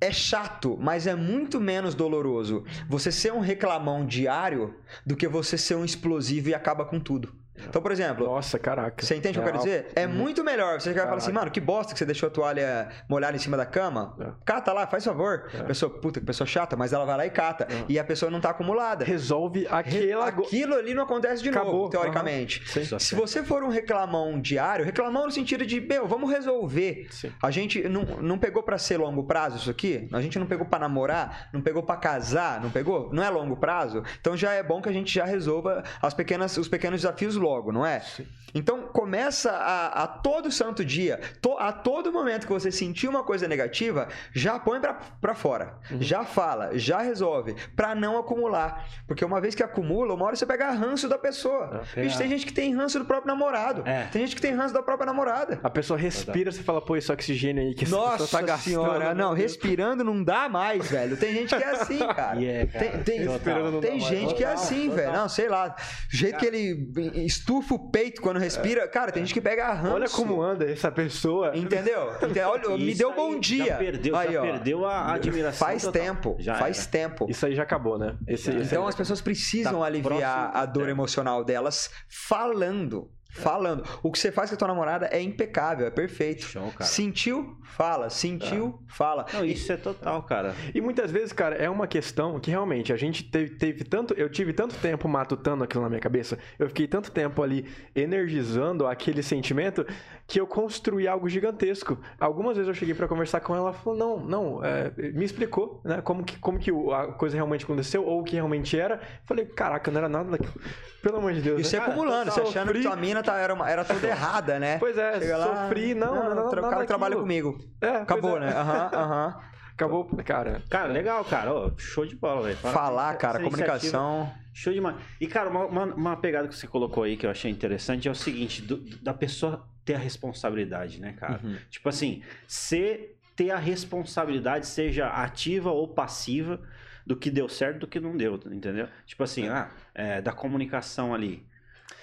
S3: é chato, mas é muito menos doloroso você ser um reclamão diário do que você ser um explosivo e acaba com tudo. Então, por exemplo.
S2: Nossa, caraca.
S3: Você entende o que eu quero dizer? É uhum. muito melhor. Você vai falar assim, mano, que bosta que você deixou a toalha molhada em cima da cama. É. Cata lá, faz favor. É. Pessoa, puta, que pessoa chata, mas ela vai lá e cata. É. E a pessoa não tá acumulada.
S2: Resolve aquela...
S3: aquilo ali não acontece de Acabou. novo, teoricamente. Uhum. Se você for um reclamão diário, reclamão no sentido de, meu, vamos resolver. Sim. A gente não, não pegou para ser longo prazo isso aqui? A gente não pegou para namorar? Não pegou para casar? Não pegou? Não é longo prazo? Então já é bom que a gente já resolva as pequenas, os pequenos desafios logo, não é? Sim. Então começa a, a, todo santo dia, to, a todo momento que você sentir uma coisa negativa, já põe para fora, uhum. já fala, já resolve, para não acumular, porque uma vez que acumula, uma hora você pega ranço da pessoa. Ah, Bicho, tem gente que tem ranço do próprio namorado, é. tem gente que tem ranço da própria namorada.
S2: A pessoa respira, você fala, pô, esse oxigênio aí que
S3: Nossa
S2: tá
S3: gastando. senhora, não, respirando não dá mais, velho. Tem gente que é assim, (laughs) cara. Yeah, cara. Tem, tem, tem gente que é assim, total. velho. Não, sei lá, jeito cara. que ele estufa o peito quando respira. Cara, tem gente que pega ranço.
S2: Olha como anda essa pessoa.
S3: Entendeu? Olha, me deu bom dia.
S1: Já perdeu, aí, já perdeu a admiração.
S3: Faz total. tempo, já faz era. tempo.
S2: Isso aí já acabou, né?
S3: Esse, então as pessoas precisam aliviar a dor emocional delas falando. Falando. O que você faz com a tua namorada é impecável, é perfeito. Show, sentiu, fala. Sentiu, é. fala.
S1: Não, isso e, é total, cara.
S2: E muitas vezes, cara, é uma questão que realmente a gente teve, teve tanto. Eu tive tanto tempo matutando aquilo na minha cabeça. Eu fiquei tanto tempo ali energizando aquele sentimento que eu construí algo gigantesco. Algumas vezes eu cheguei para conversar com ela, ela falou: não, não, é, me explicou, né? Como que, como que a coisa realmente aconteceu ou o que realmente era. Falei, caraca, não era nada daquilo. Pelo amor de Deus.
S3: Isso
S2: né?
S3: é acumulando, você achando que tua mina tá, era, era tudo errada, né?
S2: Pois é, Chega lá, sofri, não, não, não,
S3: não o cara trabalha comigo. É, Acabou, é. né? Aham, aham. (laughs)
S2: Acabou, cara.
S1: Cara, legal, cara. Oh, show de bola, velho.
S3: Falar, cara, comunicação.
S1: Show demais. E, cara, uma, uma, uma, pegada que você colocou aí que eu achei interessante é o seguinte: do, da pessoa ter a responsabilidade, né, cara? Uhum. Tipo assim, ser ter a responsabilidade, seja ativa ou passiva, do que deu certo do que não deu, entendeu? Tipo assim, ah, é, da comunicação ali.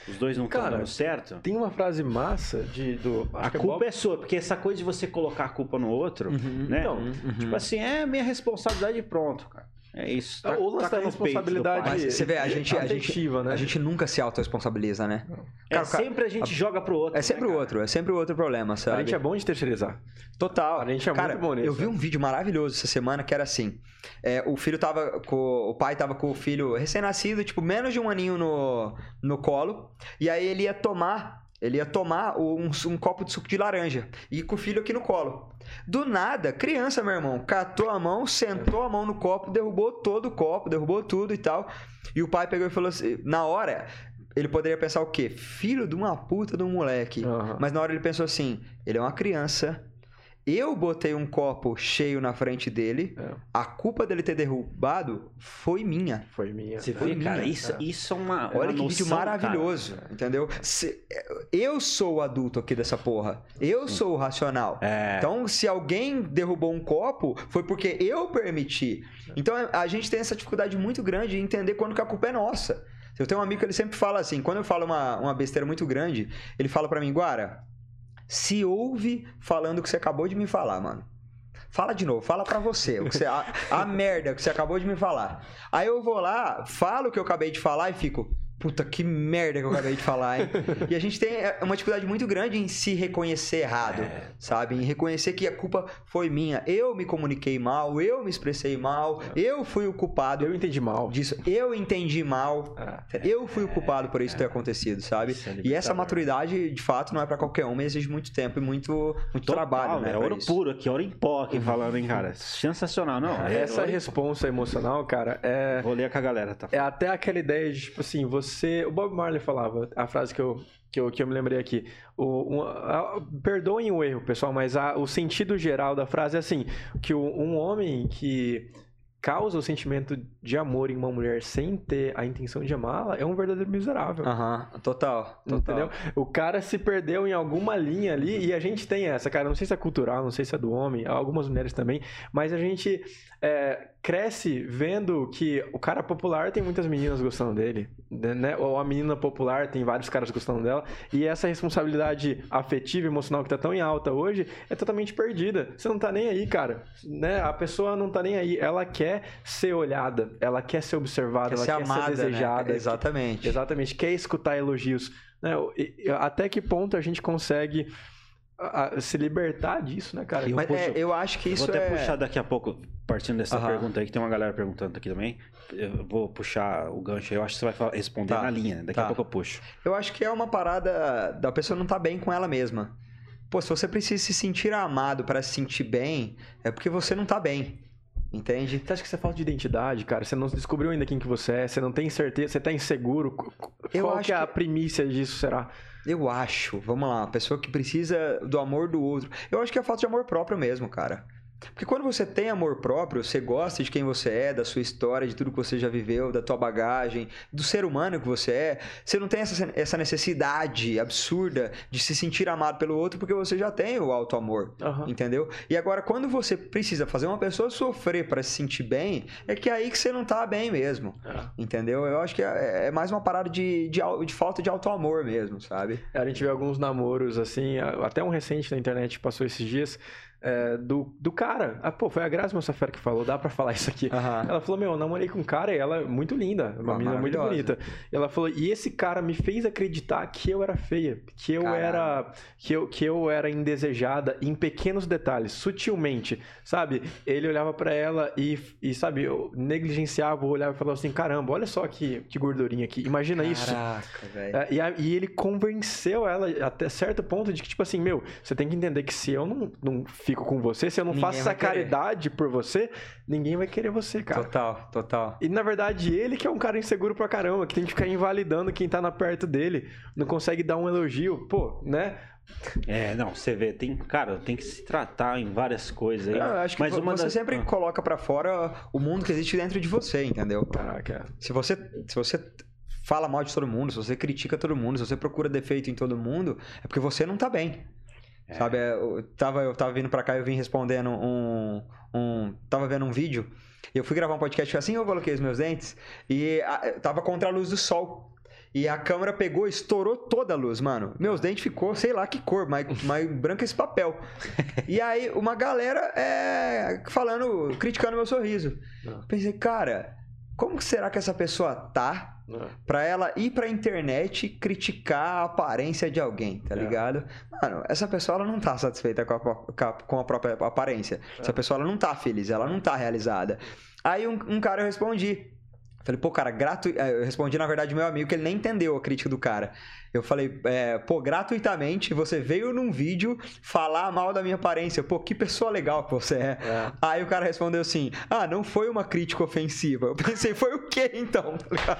S1: Os dois não estão dando certo?
S2: Tem uma frase massa de do.
S1: A culpa é, Bob... é, sua, porque essa coisa de você colocar a culpa no outro, uhum, né? Então, uhum. Tipo assim, é minha responsabilidade e pronto, cara. É isso.
S2: Tá, o lance tá da responsabilidade.
S3: Mas você vê, a gente, a, gente, né? a gente nunca se autorresponsabiliza, né?
S1: Cara, é sempre a gente a... joga pro outro.
S3: É sempre né, o outro, é sempre o outro problema, sabe?
S2: A gente é bom de terceirizar.
S3: Total.
S2: A gente é
S3: cara,
S2: muito bom nisso.
S3: Eu vi um vídeo maravilhoso essa semana que era assim: é, o filho tava com. O pai tava com o filho recém-nascido, tipo, menos de um aninho no, no colo. E aí ele ia tomar ele ia tomar um, um, copo de suco de laranja e com o filho aqui no colo. Do nada, criança, meu irmão, catou a mão, sentou a mão no copo, derrubou todo o copo, derrubou tudo e tal. E o pai pegou e falou assim: na hora, ele poderia pensar o quê? Filho de uma puta de um moleque. Uhum. Mas na hora ele pensou assim: ele é uma criança, eu botei um copo cheio na frente dele. É. A culpa dele ter derrubado foi minha.
S2: Foi minha.
S1: Você vê, cara, isso, é. isso é uma.
S3: Olha
S1: uma
S3: que
S1: noção,
S3: vídeo maravilhoso. Cara. Entendeu? Se, eu sou o adulto aqui dessa porra. Eu Sim. sou o racional. É. Então, se alguém derrubou um copo, foi porque eu permiti. Então, a gente tem essa dificuldade muito grande de entender quando que a culpa é nossa. Eu tenho um amigo que ele sempre fala assim: quando eu falo uma, uma besteira muito grande, ele fala para mim, Guara se ouve falando o que você acabou de me falar, mano. Fala de novo, fala pra você, o que você a, a (laughs) merda que você acabou de me falar. Aí eu vou lá, falo o que eu acabei de falar e fico, Puta, que merda que eu acabei de falar, hein? e a gente tem é, uma dificuldade muito grande em se reconhecer errado, é. sabe? Em reconhecer que a culpa foi minha. Eu me comuniquei mal, eu me expressei mal, é. eu fui o culpado.
S2: Eu entendi mal.
S3: Disso. Eu entendi mal. É. Eu fui o culpado por isso ter acontecido, sabe? É e essa maturidade, de fato, não é para qualquer um, mas exige muito tempo e muito, muito Total, trabalho, né?
S1: É ouro isso. puro aqui, ouro em pó aqui falando, hein, cara? Sensacional, não?
S2: essa resposta emocional, cara, é.
S1: Vou ler com a galera, tá?
S2: É até aquela ideia de, tipo assim, você você. O Bob Marley falava, a frase que eu, que eu, que eu me lembrei aqui. O, um, a, perdoem o erro, pessoal, mas a, o sentido geral da frase é assim: que o, um homem que causa o sentimento de amor em uma mulher sem ter a intenção de amá-la é um verdadeiro miserável.
S3: Aham, uhum, total, total.
S2: Entendeu? O cara se perdeu em alguma linha ali e a gente tem essa, cara. Não sei se é cultural, não sei se é do homem, algumas mulheres também, mas a gente é, cresce vendo que o cara popular tem muitas meninas gostando dele, né? Ou a menina popular tem vários caras gostando dela, e essa responsabilidade afetiva e emocional que tá tão em alta hoje é totalmente perdida. Você não tá nem aí, cara, né? A pessoa não tá nem aí, ela quer ser olhada, ela quer ser observada, quer ela ser quer amada, ser né? desejada. Né?
S3: Exatamente.
S2: Exatamente, quer escutar elogios Né? Até que ponto a gente consegue a, se libertar disso, né, cara?
S3: Eu, Mas, puxo, é, eu acho que isso
S1: Vou até
S3: é...
S1: puxar daqui a pouco, partindo dessa pergunta aí, que tem uma galera perguntando aqui também. Eu vou puxar o gancho aí, eu acho que você vai responder tá. na linha, daqui tá. a pouco eu puxo.
S3: Eu acho que é uma parada da pessoa não tá bem com ela mesma. Pô, se você precisa se sentir amado para se sentir bem, é porque você não tá bem. Entende?
S2: Você acha que você falta de identidade, cara? Você não descobriu ainda quem que você é, você não tem certeza, você tá inseguro. Eu Qual acho que é a primícia disso, será?
S3: Eu acho, vamos lá, pessoa que precisa do amor do outro. Eu acho que é falta de amor próprio mesmo, cara. Porque quando você tem amor próprio, você gosta de quem você é, da sua história, de tudo que você já viveu, da tua bagagem, do ser humano que você é, você não tem essa, essa necessidade absurda de se sentir amado pelo outro porque você já tem o alto amor, uhum. entendeu? E agora, quando você precisa fazer uma pessoa sofrer para se sentir bem, é que é aí que você não tá bem mesmo, uhum. entendeu? Eu acho que é, é, mais uma parada de, de, de falta de alto amor mesmo, sabe?
S2: A gente vê alguns namoros assim, até um recente na internet passou esses dias, é, do, do cara. Ah, pô, foi a Grazi Mossafera que falou, dá pra falar isso aqui. Uhum. Ela falou, meu, eu namorei com um cara e ela é muito linda, uma ah, menina muito bonita. E ela falou, e esse cara me fez acreditar que eu era feia, que eu era que eu, que eu era indesejada em pequenos detalhes, sutilmente, sabe? Ele olhava para ela e, e, sabe, eu negligenciava, olhava e falava assim, caramba, olha só que, que gordurinha aqui, imagina
S3: Caraca,
S2: isso.
S3: Caraca, velho.
S2: É, e, e ele convenceu ela até certo ponto de que, tipo assim, meu, você tem que entender que se eu não, não fico com você, se eu não ninguém faço essa caridade por você, ninguém vai querer você, cara.
S3: Total, total.
S2: E na verdade, ele que é um cara inseguro pra caramba, que tem que ficar invalidando quem tá na perto dele, não consegue dar um elogio, pô, né?
S1: É, não, você vê, tem, cara, tem que se tratar em várias coisas aí. Eu
S3: acho que mas uma você das... sempre ah. coloca para fora o mundo que existe dentro de você, entendeu?
S2: Caraca.
S3: Se você, se você fala mal de todo mundo, se você critica todo mundo, se você procura defeito em todo mundo, é porque você não tá bem. É. Sabe, é, eu tava, eu tava vindo pra cá e eu vim respondendo um, um. Tava vendo um vídeo. E eu fui gravar um podcast assim eu coloquei os meus dentes. E a, tava contra a luz do sol. E a câmera pegou, estourou toda a luz, mano. Meus dentes ficou, sei lá que cor, mais, (laughs) mais branco esse papel. E aí, uma galera é, falando, criticando meu sorriso. Não. Pensei, cara, como será que essa pessoa tá é. Pra ela ir pra internet criticar a aparência de alguém, tá é. ligado? Mano, essa pessoa ela não tá satisfeita com a, com a própria aparência. É. Essa pessoa ela não tá feliz, ela não tá realizada. Aí um, um cara eu respondi. Falei, pô, cara, gratuito. É, eu respondi, na verdade, meu amigo, que ele nem entendeu a crítica do cara. Eu falei, é, pô, gratuitamente você veio num vídeo falar mal da minha aparência. Pô, que pessoa legal que você é. é. Aí o cara respondeu assim: Ah, não foi uma crítica ofensiva. Eu pensei, foi o quê então? Tá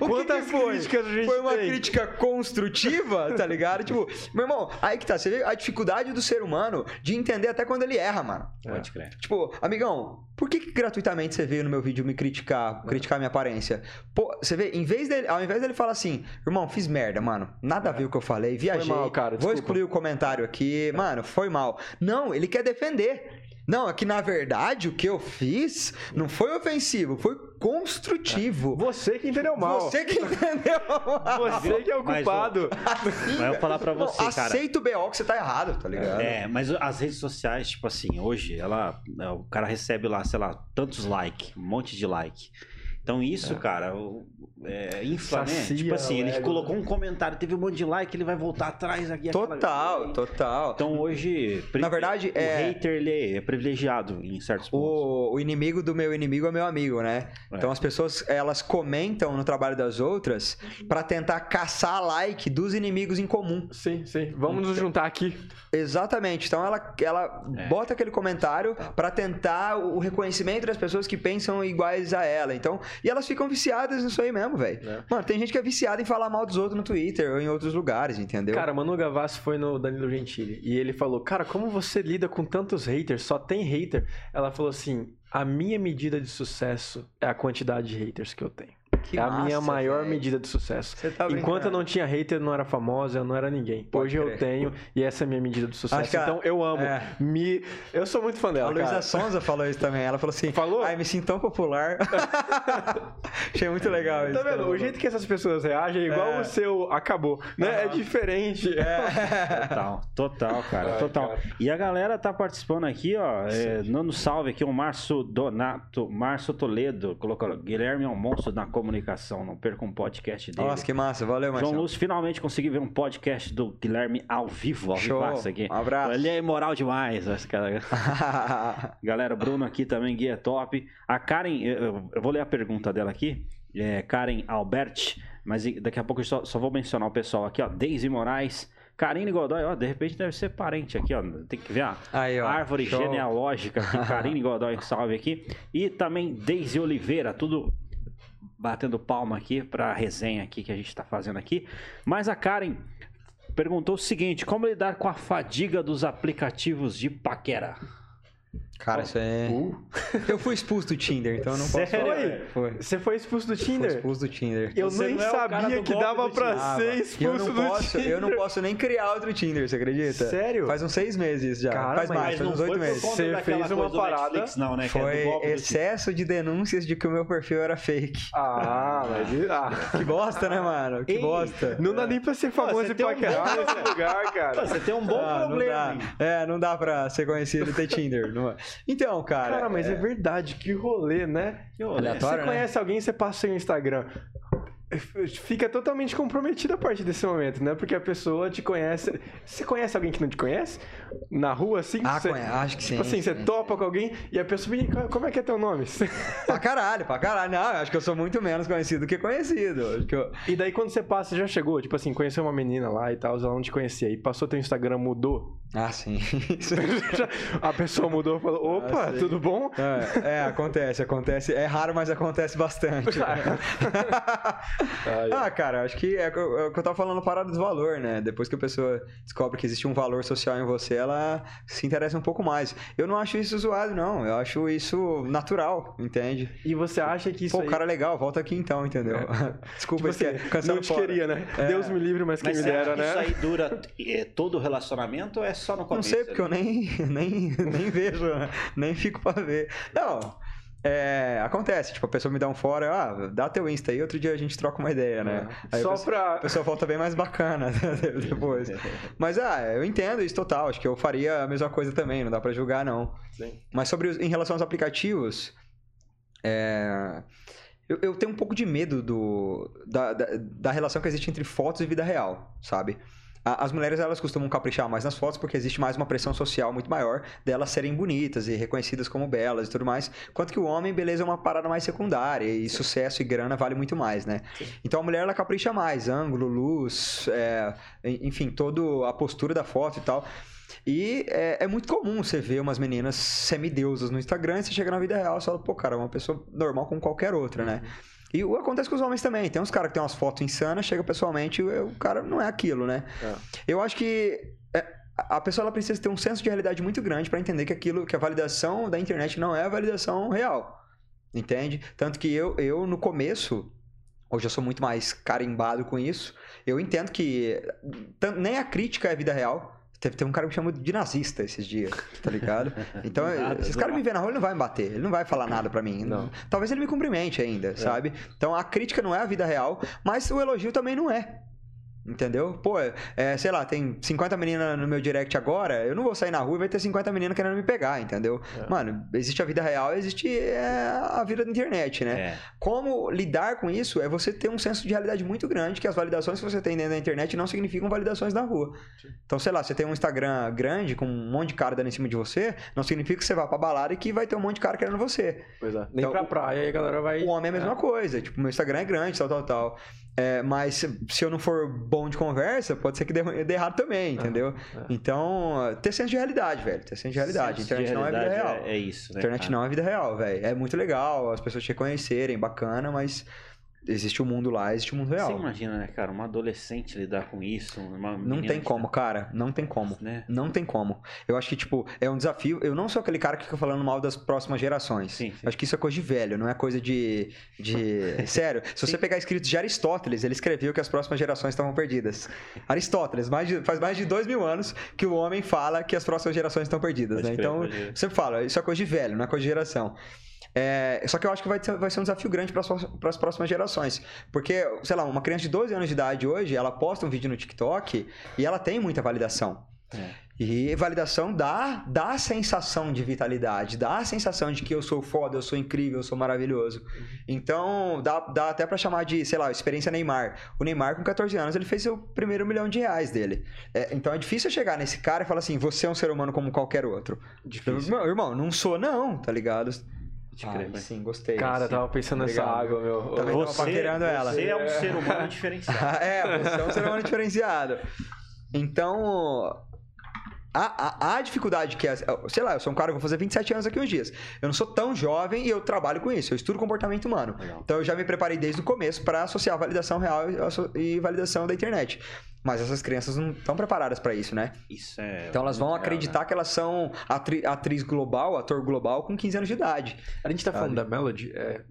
S2: o Quantas que, que foi? críticas a gente
S3: Foi uma
S2: tem?
S3: crítica construtiva, tá ligado? tipo, meu irmão, aí que tá. Você vê a dificuldade do ser humano de entender até quando ele erra, mano.
S1: Pode crer.
S3: Tipo, amigão, por que, que, gratuitamente você veio no meu vídeo me criticar, criticar minha aparência? Pô, você vê, em vez dele, ao invés dele falar assim, irmão, fiz merda, mano mano. Nada a ver o que eu falei. Viajei. Foi mal, cara. Vou excluir o comentário aqui. Mano, foi mal. Não, ele quer defender. Não, é que na verdade o que eu fiz não foi ofensivo, foi construtivo.
S2: Você que entendeu mal.
S3: Você que entendeu
S2: mal. Você que é o culpado.
S1: Mas, eu vou falar pra você, não,
S3: cara. Aceita o BO que você tá errado, tá ligado?
S1: É, mas as redes sociais, tipo assim, hoje, ela, o cara recebe lá, sei lá, tantos likes, um monte de like. Então isso, é. cara, é, infla, né? Tipo assim, ele colocou um comentário, teve um monte de like, ele vai voltar atrás aqui.
S3: Total, aquela... total.
S1: Então hoje,
S3: na verdade,
S1: o
S3: é...
S1: hater ele é privilegiado em certos pontos.
S3: O, o inimigo do meu inimigo é meu amigo, né? É. Então as pessoas elas comentam no trabalho das outras para tentar caçar like dos inimigos em comum.
S2: Sim, sim. Vamos nos juntar aqui.
S3: Exatamente. Então ela, ela é. bota aquele comentário para tentar o reconhecimento das pessoas que pensam iguais a ela. Então e elas ficam viciadas nisso aí mesmo, velho. É. Mano, tem gente que é viciada em falar mal dos outros no Twitter ou em outros lugares, entendeu?
S2: Cara, Manu Gavassi foi no Danilo Gentili e ele falou: Cara, como você lida com tantos haters? Só tem hater. Ela falou assim: A minha medida de sucesso é a quantidade de haters que eu tenho. Que é a massa, minha maior véio. medida de sucesso. Tá Enquanto eu não tinha hater, eu não era famosa, eu não era ninguém. Pode Hoje crer. eu tenho e essa é a minha medida de sucesso. A, então eu amo. É. Me, eu sou muito fã dela.
S3: A Luísa Sonza falou isso também. Ela falou assim: Falou? Ai, me sinto tão popular. (laughs) Achei muito legal
S2: isso. Tá vendo? O jeito que essas pessoas reagem é igual é. o seu acabou. Né? Uhum. É diferente.
S1: É. Total, total, cara. Ai, total. Cara. E a galera tá participando aqui, ó. É, dando salve aqui, o Márcio Donato, Márcio Toledo, colocou Guilherme é um monstro na comunidade comunicação. Não perca um podcast dele.
S3: Nossa, que massa. Valeu, Marcelo.
S1: João Lúcio, finalmente consegui ver um podcast do Guilherme ao vivo, ao
S3: Show.
S1: aqui.
S3: Um abraço.
S1: Ele é moral demais, esse cara. (laughs) Galera, Bruno aqui também, guia top. A Karen, eu, eu vou ler a pergunta dela aqui. É Karen Albert, mas daqui a pouco eu só, só vou mencionar o pessoal aqui, ó. Deise Moraes, Karine Godoy, ó, de repente deve ser parente aqui, ó. Tem que ver a
S3: Aí, ó.
S1: árvore
S3: Show.
S1: genealógica aqui. Karine (laughs) Godoy, salve aqui. E também Deise Oliveira, tudo batendo palma aqui pra resenha aqui que a gente tá fazendo aqui. Mas a Karen perguntou o seguinte: como lidar com a fadiga dos aplicativos de paquera?
S3: Cara, isso é. (laughs) Eu fui expulso do Tinder, então eu não posso
S1: Sério?
S3: falar. Foi.
S2: Você foi expulso do
S3: Fui
S2: Tinder?
S3: expulso do Tinder.
S2: Eu
S1: Você
S2: nem
S1: não é
S2: sabia que dava pra ser
S3: eu
S2: expulso
S3: não
S2: do
S3: posso,
S2: Tinder.
S3: eu não posso nem criar outro Tinder, você acredita?
S2: Sério?
S3: Faz uns seis meses já.
S2: Cara,
S3: faz mais, faz uns oito meses.
S2: Você fez uma parada-
S1: não, né? que é do
S3: Foi
S1: do
S3: excesso de denúncias de que o meu perfil era fake.
S2: Ah, mas... Ah.
S3: Que bosta, né, mano? Que
S1: Ei,
S3: bosta.
S2: Não dá nem pra ser famoso e
S1: um
S2: paquerar
S1: bom-
S2: nesse lugar,
S1: Pô,
S2: cara.
S1: Você tem um bom
S3: Ah,
S1: problema,
S3: não. É, não dá pra ser conhecido e ter Tinder. não é? Então, cara.
S2: Cara, mas é verdade, que rolê, né?
S1: Que rolê.
S3: Aleatório,
S2: Você
S3: né?
S2: conhece alguém, você passa seu Instagram. Fica totalmente comprometido a partir desse momento, né? Porque a pessoa te conhece. Você conhece alguém que não te conhece? Na rua, assim?
S3: Ah,
S2: você...
S3: acho que sim.
S2: Tipo assim, você topa com alguém e a pessoa. "Ih, Como é que é teu nome? (laughs)
S3: Pra caralho, pra caralho. Não, eu acho que eu sou muito menos conhecido do que conhecido. Que eu-
S2: E daí quando você passa, já chegou, tipo assim, conheceu uma menina lá e tal, ela não te conhecia. E passou teu Instagram, mudou.
S3: Ah, sim. (laughs)
S2: A pessoa mudou e falou: opa,
S3: Ah,
S2: tudo bom?
S3: É, é, acontece, acontece. É raro, mas acontece bastante. (laughs) ah, cara, acho que é, o que eu- é o que eu tava falando, parada dos valor, né? Depois que a pessoa descobre que existe um valor social em você, ela se interessa um pouco mais. Eu não acho isso zoado, não. Eu acho isso natural, entende?
S2: E você acha que isso
S3: Pô,
S2: aí.
S3: cara legal, volta aqui então, entendeu? (laughs) Desculpa,
S2: Tipo assim,
S3: é cancela
S2: não te
S3: fora.
S2: queria, né?
S3: É.
S2: Deus me livre, mas quem
S1: Mas
S2: me
S1: você acha
S2: dera,
S1: que
S2: né?
S1: isso aí dura é, todo o relacionamento ou é só no
S3: Não
S1: começo?
S3: sei, porque eu nem, (laughs) nem, nem vejo, né? nem fico pra ver. Não, é, acontece, tipo, a pessoa me dá um fora, ah, dá teu Insta aí, outro dia a gente troca uma ideia, né? Aí
S2: Só
S3: a pessoa,
S2: pra.
S3: a pessoa volta bem mais bacana (laughs) depois. (laughs) Mas, ah, eu entendo isso total, acho que eu faria a mesma coisa também, não dá pra julgar, não.
S2: Sim.
S3: Mas sobre, os- em relação aos aplicativos, é, eu, eu tenho um pouco de medo do, da, da, da relação que existe entre fotos e vida real, sabe? As mulheres elas costumam caprichar mais nas fotos porque existe mais uma pressão social muito maior delas serem bonitas e reconhecidas como belas e tudo mais. Enquanto que o homem, beleza, é uma parada mais secundária e sucesso e grana vale muito mais, né? Então a mulher ela capricha mais, ângulo, luz, é, en- enfim, toda a postura da foto e tal. E é, é muito comum você ver umas meninas semideusas no Instagram e você chega na vida real e fala, pô, cara, é uma pessoa normal como qualquer outra, né? E o acontece com os homens também. Tem uns caras que tem umas fotos insanas, chega pessoalmente e o cara não é aquilo, né?
S2: É.
S3: Eu acho que é, a pessoa ela precisa ter um senso de realidade muito grande para entender que aquilo, que a validação da internet não é a validação real. Entende? Tanto que eu, eu no começo, hoje eu sou muito mais carimbado com isso, eu entendo que nem a crítica é vida real. Teve, teve um cara que me chamou de nazista esses dias, tá ligado? (laughs) Então,
S1: nada,
S3: esses caras me
S1: nada.
S3: vê na rua, ele não vai me bater, ele não vai falar nada pra mim.
S2: Não.
S3: Talvez ele me cumprimente ainda, sabe? Então a crítica não é a vida real, mas o elogio também não é. Entendeu? Pô, é, sei lá, tem 50 meninas no meu direct agora, eu não vou sair na rua e vai ter 50 meninas querendo me pegar, entendeu?
S2: É.
S3: Mano, existe a vida real, existe é, a vida da internet, né?
S1: É.
S3: Como lidar com isso é você ter um senso de realidade muito grande, que as validações que você tem dentro da internet não significam validações na rua. Então, sei lá, você tem um Instagram grande com um monte de cara dando em cima de você, não significa que você vá pra balada e que vai ter um monte de cara querendo você.
S2: Pois é. Nem
S3: Então,
S2: pra praia, aí a galera vai.
S3: O homem é a mesma coisa, tipo, meu Instagram é grande, tal, tal, tal. É, mas se, eu não for bom de conversa, pode ser que dê, dê errado também, entendeu?
S2: é.
S3: Então, ter senso de realidade, velho. Ter senso de realidade.
S1: Senso de
S3: internet não é vida
S1: realidade
S3: real.
S1: É, é isso, né?
S3: internet
S1: cara?
S3: não é vida real, velho. É muito legal, as pessoas te reconhecerem, bacana, mas existe o mundo lá, existe o mundo
S1: Você
S3: real.
S1: imagina, né, cara, uma adolescente lidar com isso?
S3: Não tem como, cara. Não tem como.
S1: Né?
S3: Não tem como. Eu acho que, tipo, é um desafio. Eu não sou aquele cara que fica falando mal das próximas gerações.
S1: Sim, sim.
S3: Acho que isso é coisa de velho, não é coisa de. de... (laughs) Sério, se você pegar escritos de Aristóteles, ele escreveu que as próximas gerações estavam perdidas. Aristóteles, mais de- faz mais de dois mil anos que o homem fala que as próximas gerações estão perdidas, né? Então, eu sempre falo, isso é coisa de velho, não é coisa de geração. É, só que eu acho que vai ser, vai ser um desafio grande para as próximas gerações. Porque, sei lá, uma criança de 12 anos de idade hoje, ela posta um vídeo no TikTok e ela tem muita validação. É. E validação dá, dá a sensação de vitalidade, dá a sensação de que eu sou foda, eu sou incrível, eu sou maravilhoso. Então, dá, dá até para chamar de, sei lá, experiência Neymar. O Neymar, com 14 anos, ele fez o primeiro milhão de reais dele. É, então, é difícil chegar nesse cara e falar assim, você é um ser humano como qualquer outro. Difícil. Meu irmão, não sou não, tá ligado?
S2: Ah,
S3: sim, gostei.
S2: Cara,
S3: sim.
S2: tava pensando nessa água, meu.
S3: Também
S1: você,
S3: tava paquerando ela.
S1: Você é um ser humano diferenciado. (laughs)
S3: é, você é um ser humano diferenciado. Então, a, a, a, dificuldade que é. Sei lá, eu sou um cara que vou fazer 27 anos aqui uns dias. Eu não sou tão jovem e eu trabalho com isso. Eu estudo comportamento humano. Legal. Então eu já me preparei desde o começo para associar validação real e validação da internet. Mas essas crianças não estão preparadas para isso, né?
S1: Isso é.
S3: Então elas vão acreditar né? que elas são atri atriz global, ator global com 15 anos de idade.
S2: A gente tá falando da Melody? É.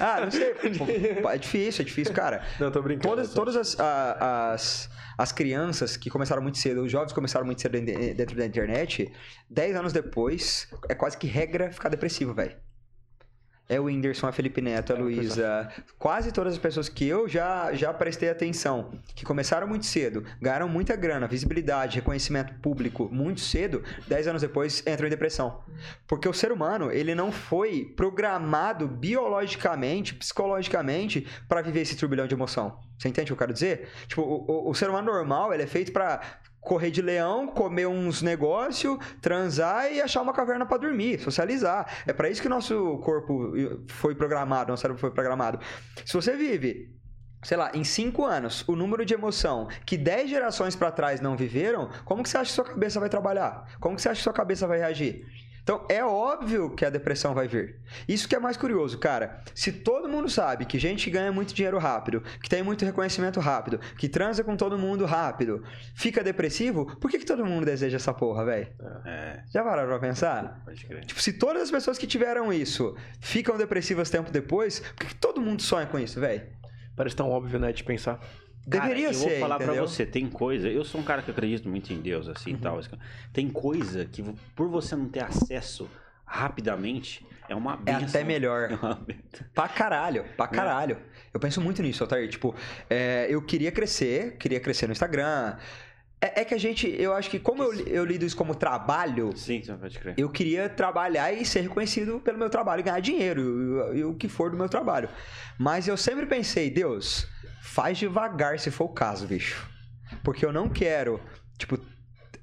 S3: Ah, não sei. (laughs) é difícil, é difícil, cara. (laughs)
S2: Não, tô brincando.
S3: Todas, todas as, as, as crianças que começaram muito cedo, os jovens começaram muito cedo dentro da internet, 10 anos depois, é quase que regra ficar depressivo, velho é o Whindersson, a Felipe Neto, a é, Luísa, quase todas as pessoas que eu já, já prestei atenção, que começaram muito cedo, ganharam muita grana, visibilidade, reconhecimento público muito cedo, 10 anos depois entram em depressão. Porque o ser humano, ele não foi programado biologicamente, psicologicamente, para viver esse turbilhão de emoção. Você entende o que eu quero dizer? Tipo, o, o, o ser humano normal, ele é feito para correr de leão, comer uns negócios, transar e achar uma caverna para dormir, socializar. É para isso que nosso corpo foi programado, nosso cérebro foi programado. Se você vive sei lá, em cinco anos, o número de emoção que dez gerações para trás não viveram, como que você acha que sua cabeça vai trabalhar? Como que você acha que sua cabeça vai reagir? Então, é óbvio que a depressão vai vir. Isso que é mais curioso, cara. Se todo mundo sabe que gente ganha muito dinheiro rápido, que tem muito reconhecimento rápido, que transa com todo mundo rápido, fica depressivo, por que, que todo mundo deseja essa porra, velho? É. Já pararam pra pensar? Pode crer. Tipo, se todas as pessoas que tiveram isso ficam depressivas tempo depois, por que, que todo mundo sonha com isso, velho?
S2: Parece tão óbvio, né, de pensar.
S3: Deveria ser. Eu
S1: vou falar
S3: entendeu?
S1: pra você, tem coisa. Eu sou um cara que acredito muito em Deus, assim uhum. tal. Tem coisa que, por você não ter acesso rapidamente, é uma benção.
S3: É até melhor. (laughs) É uma... pra caralho, pra né? caralho. É. Eu penso muito nisso, Altair. Tipo, é, eu queria crescer, queria crescer no Instagram. É, é, que a gente, eu acho que como eu, eu lido isso como trabalho,
S1: Sim, pode crer.
S3: eu queria trabalhar e ser reconhecido pelo meu trabalho e ganhar dinheiro, e o que for do meu trabalho. Mas eu sempre pensei, Deus, faz devagar se for o caso, bicho. Porque eu não quero, tipo,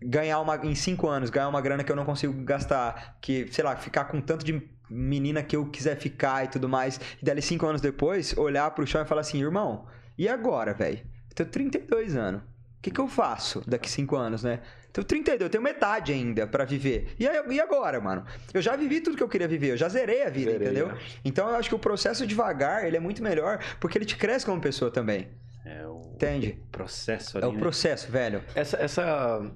S3: ganhar uma. Em cinco anos, ganhar uma grana que eu não consigo gastar. Que, sei lá, ficar com tanto de menina que eu quiser ficar e tudo mais. E dali cinco anos depois, olhar pro chão e falar assim, irmão, e agora, velho? Eu tenho 32 anos. O que, que eu faço daqui cinco anos, né? Tenho 32, eu tenho metade ainda para viver. E, aí, e agora, mano? Eu já vivi tudo que eu queria viver, eu já zerei a vida, zerei, entendeu? É. Então eu acho que o processo devagar, ele é muito melhor, porque ele te cresce como pessoa também.
S1: É o
S3: Entende?
S1: processo ali,
S3: É o
S1: né?
S3: processo, velho.
S2: Essa, essa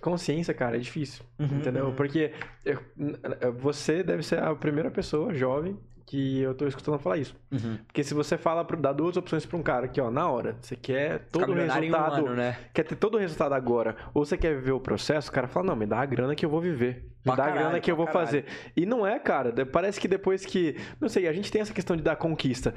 S2: consciência, cara, é difícil. Uhum, entendeu? Uhum. Porque eu, você deve ser a primeira pessoa jovem que eu tô escutando falar isso. Uhum. Porque se você fala, dá duas opções para um cara aqui, ó, na hora, você quer todo o resultado, um ano, né? quer ter todo o resultado agora, ou você quer viver o processo, o cara fala, não, me dá a grana que eu vou viver. Me pra dá caralho, a grana que eu vou caralho. fazer. E não é, cara, parece que depois que, não sei, a gente tem essa questão de dar conquista.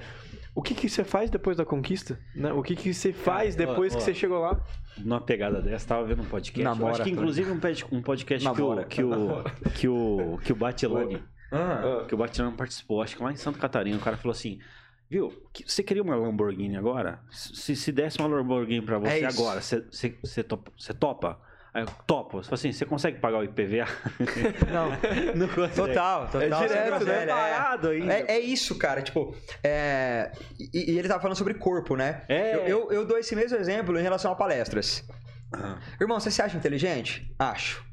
S2: O que, que você faz depois da conquista? Né? O que, que você faz depois ó, ó, que você chegou lá?
S1: Numa pegada dessa, tava vendo um podcast. Namora, acho que inclusive um podcast que o, que o, que o, que o Batilani ah. Que o Bastiano participou, acho que lá em Santa Catarina. O cara falou assim: Viu, você queria uma Lamborghini agora? Se, se desse uma Lamborghini pra você é agora, você, topa, você topa? Aí eu topo. Você assim, você consegue pagar o IPVA? (laughs)
S3: Não, (laughs) não consegue. Total, total.
S2: É direto, né?
S3: É. É, é, isso, cara. Tipo, é... E, e, ele tava falando sobre corpo, né? É. Eu, eu, eu, dou esse mesmo exemplo em relação a palestras. Ah. Irmão, você se acha inteligente? Acho.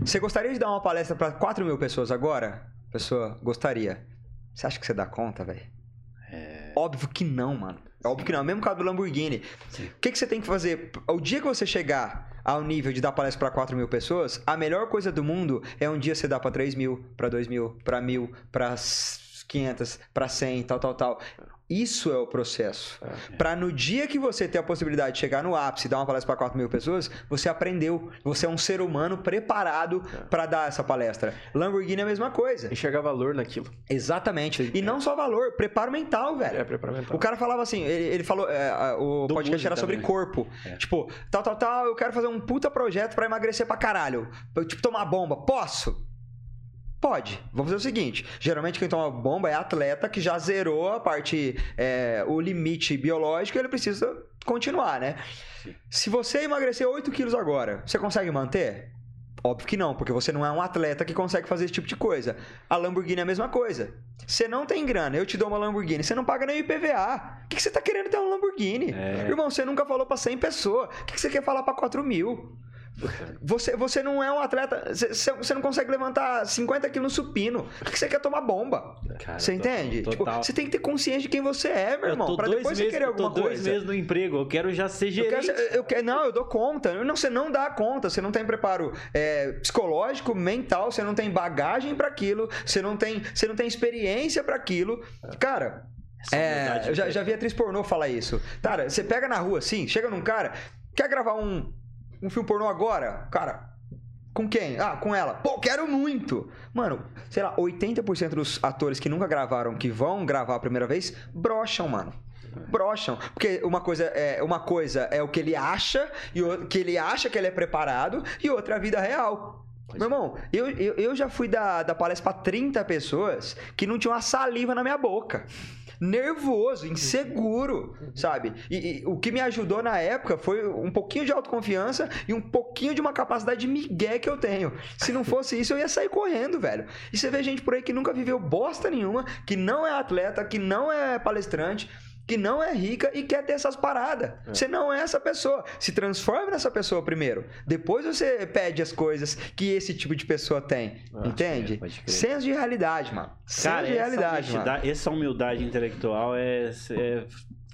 S3: Você gostaria de dar uma palestra para 4 mil pessoas agora? Pessoa, gostaria. Você acha que você dá conta, velho? É... Óbvio que não, mano. É óbvio que não. Mesmo caso do Lamborghini. Sim. O que, que você tem que fazer? O dia que você chegar ao nível de dar palestra para 4 mil pessoas, a melhor coisa do mundo é um dia você dar para 3 mil, para 2 mil, para mil, para 500, para 100, tal, tal, tal. Isso é o processo. É. Para no dia que você ter a possibilidade de chegar no ápice e dar uma palestra para 4 mil pessoas, você aprendeu. Você é um ser humano preparado é. para dar essa palestra. Lamborghini é a mesma coisa.
S2: Enxergar valor naquilo.
S3: Exatamente. E é. não só valor, preparo mental, velho.
S2: É, preparo mental.
S3: O cara falava assim, ele, ele falou, é, o Do podcast era sobre também. corpo. É. Tipo, tal, tal, tal, eu quero fazer um puta projeto para emagrecer pra caralho. Tipo, tomar bomba. Posso? Pode. Vamos fazer o seguinte: geralmente quem toma bomba é atleta que já zerou a parte, é, o limite biológico e ele precisa continuar, né? Sim. Se você emagrecer 8 quilos agora, você consegue manter? Óbvio que não, porque você não é um atleta que consegue fazer esse tipo de coisa. A Lamborghini é a mesma coisa. Você não tem grana, eu te dou uma Lamborghini, você não paga nem IPVA. O que, você tá querendo ter uma Lamborghini? É. Irmão, você nunca falou para 100 pessoas. O que, você quer falar para 4 mil? (laughs) Você, você não é um atleta. Você, você não consegue levantar 50 quilos no supino. Por que você quer tomar bomba? Cara, você entende? Tipo, você tem que ter consciência de quem você é, meu irmão. Pra depois meses, você querer alguma coisa. Eu tô dois
S1: meses no emprego. Eu quero já ser gerente.
S3: Eu quero, eu quero, não, eu dou conta. Não, você não dá conta. Você não tem preparo é, psicológico, mental. Você não tem bagagem para aquilo. Você não tem, você não tem experiência para aquilo. Cara. É, eu já, já vi atriz pornô falar isso. Cara, você pega na rua assim, chega num cara, quer gravar um, um filme pornô agora, cara, com quem? Ah, com ela. Pô, quero muito. Mano, sei lá, 80% dos atores que nunca gravaram, que vão gravar a primeira vez, brocham, mano. Brocham. Porque uma coisa é, uma coisa é o que ele acha, e o, que ele acha que ele é preparado, e outra é a vida real. Meu irmão, eu, eu, eu já fui da, da palestra pra 30 pessoas que não tinham uma saliva na minha boca nervoso, inseguro, sabe? E, e, o que me ajudou na época foi um pouquinho de autoconfiança e um pouquinho de uma capacidade de migué que eu tenho. Se não fosse isso, eu ia sair correndo, velho. E você vê gente por aí que nunca viveu bosta nenhuma, que não é atleta, que não é palestrante que não é rica e quer ter essas paradas. É. Você não é essa pessoa. Se transforme nessa pessoa primeiro. Depois você pede as coisas que esse tipo de pessoa tem. Entende? É, Senso de realidade, mano. Senso de realidade,
S1: essa mano. Essa humildade intelectual é, é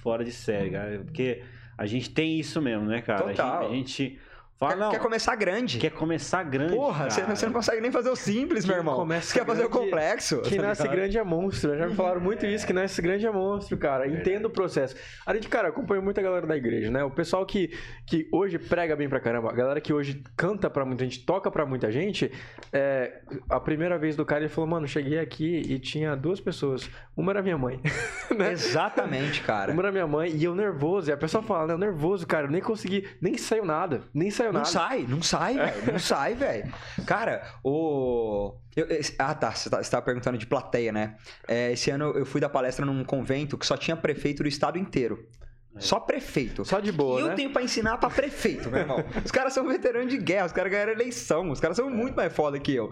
S1: fora de série, cara. Porque a gente tem isso mesmo, né, cara?
S3: Total.
S1: a gente, a gente
S3: Fala, quer, quer, começar grande.
S1: Quer começar grande.
S3: Porra, você, você, não consegue nem fazer o simples, meu irmão. Você quer fazer o complexo.
S2: Quem tá nasce grande é monstro. Já me falaram muito isso, que nasce grande é monstro, cara. Entendo o processo. Além de, cara, acompanho muita galera da igreja, né? O pessoal que, que hoje prega bem pra caramba, a galera que hoje canta pra muita gente, toca pra muita gente, é, a primeira vez do cara, ele falou, mano, cheguei aqui e tinha duas pessoas. Uma era minha mãe. (laughs)
S3: né? Exatamente, cara.
S2: Uma era minha mãe e eu nervoso. E a pessoa fala, né? Eu nervoso, cara. Eu nem consegui, nem saiu nada. Nem saiu
S3: não. Sai, não sai, velho. Não sai, velho. Cara, o. Eu, ah, tá. Você estava tá, perguntando de plateia, né? É, esse ano eu fui dar palestra num convento que só tinha prefeito do estado inteiro. É. Só prefeito.
S2: Só de boa.
S3: E
S2: né?
S3: eu tenho pra ensinar pra prefeito, meu irmão. (laughs) Os caras são veteranos de guerra, os caras ganharam eleição, os caras são é. muito mais foda que eu.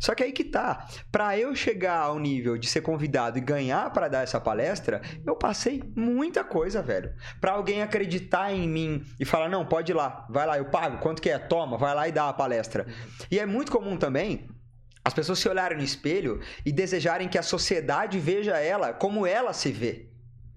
S3: Só que aí que tá. Pra eu chegar ao nível de ser convidado e ganhar para dar essa palestra, eu passei muita coisa, velho. Pra alguém acreditar em mim e falar: não, pode ir lá, vai lá, eu pago, quanto que é? Toma, vai lá e dá a palestra. E é muito comum também as pessoas se olharem no espelho e desejarem que a sociedade veja ela como ela se vê.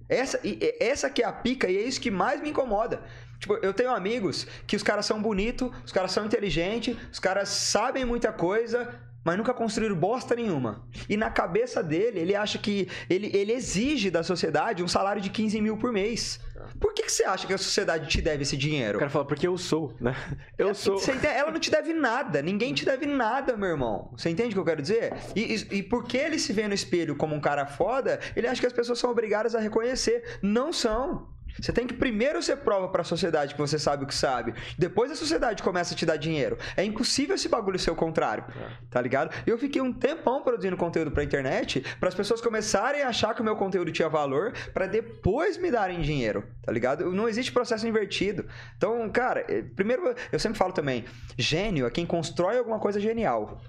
S3: Essa, essa que é a pica e é isso que mais me incomoda. Tipo, eu tenho amigos que os caras são bonitos, os caras são inteligentes, os caras sabem muita coisa, mas nunca construíram bosta nenhuma. E na cabeça dele, ele acha que ele, ele exige da sociedade um salário de 15 mil por mês. Por que, que você acha que a sociedade te deve esse dinheiro? O
S2: cara fala, porque eu sou, né? (laughs) Eu é, sou.
S3: ela não te deve nada. Ninguém te deve nada, meu irmão. Você entende o que eu quero dizer? E, e, e porque ele se vê no espelho como um cara foda, ele acha que as pessoas são obrigadas a reconhecer. Não são. Você tem que primeiro ser prova para a sociedade que você sabe o que sabe. Depois a sociedade começa a te dar dinheiro. É impossível esse bagulho ser o contrário. É. Tá ligado? Eu fiquei um tempão produzindo conteúdo pra internet para as pessoas começarem a achar que o meu conteúdo tinha valor para depois me darem dinheiro. Tá ligado? Não existe processo invertido. Então, cara, eh, primeiro eu sempre falo também, gênio é quem constrói alguma coisa genial.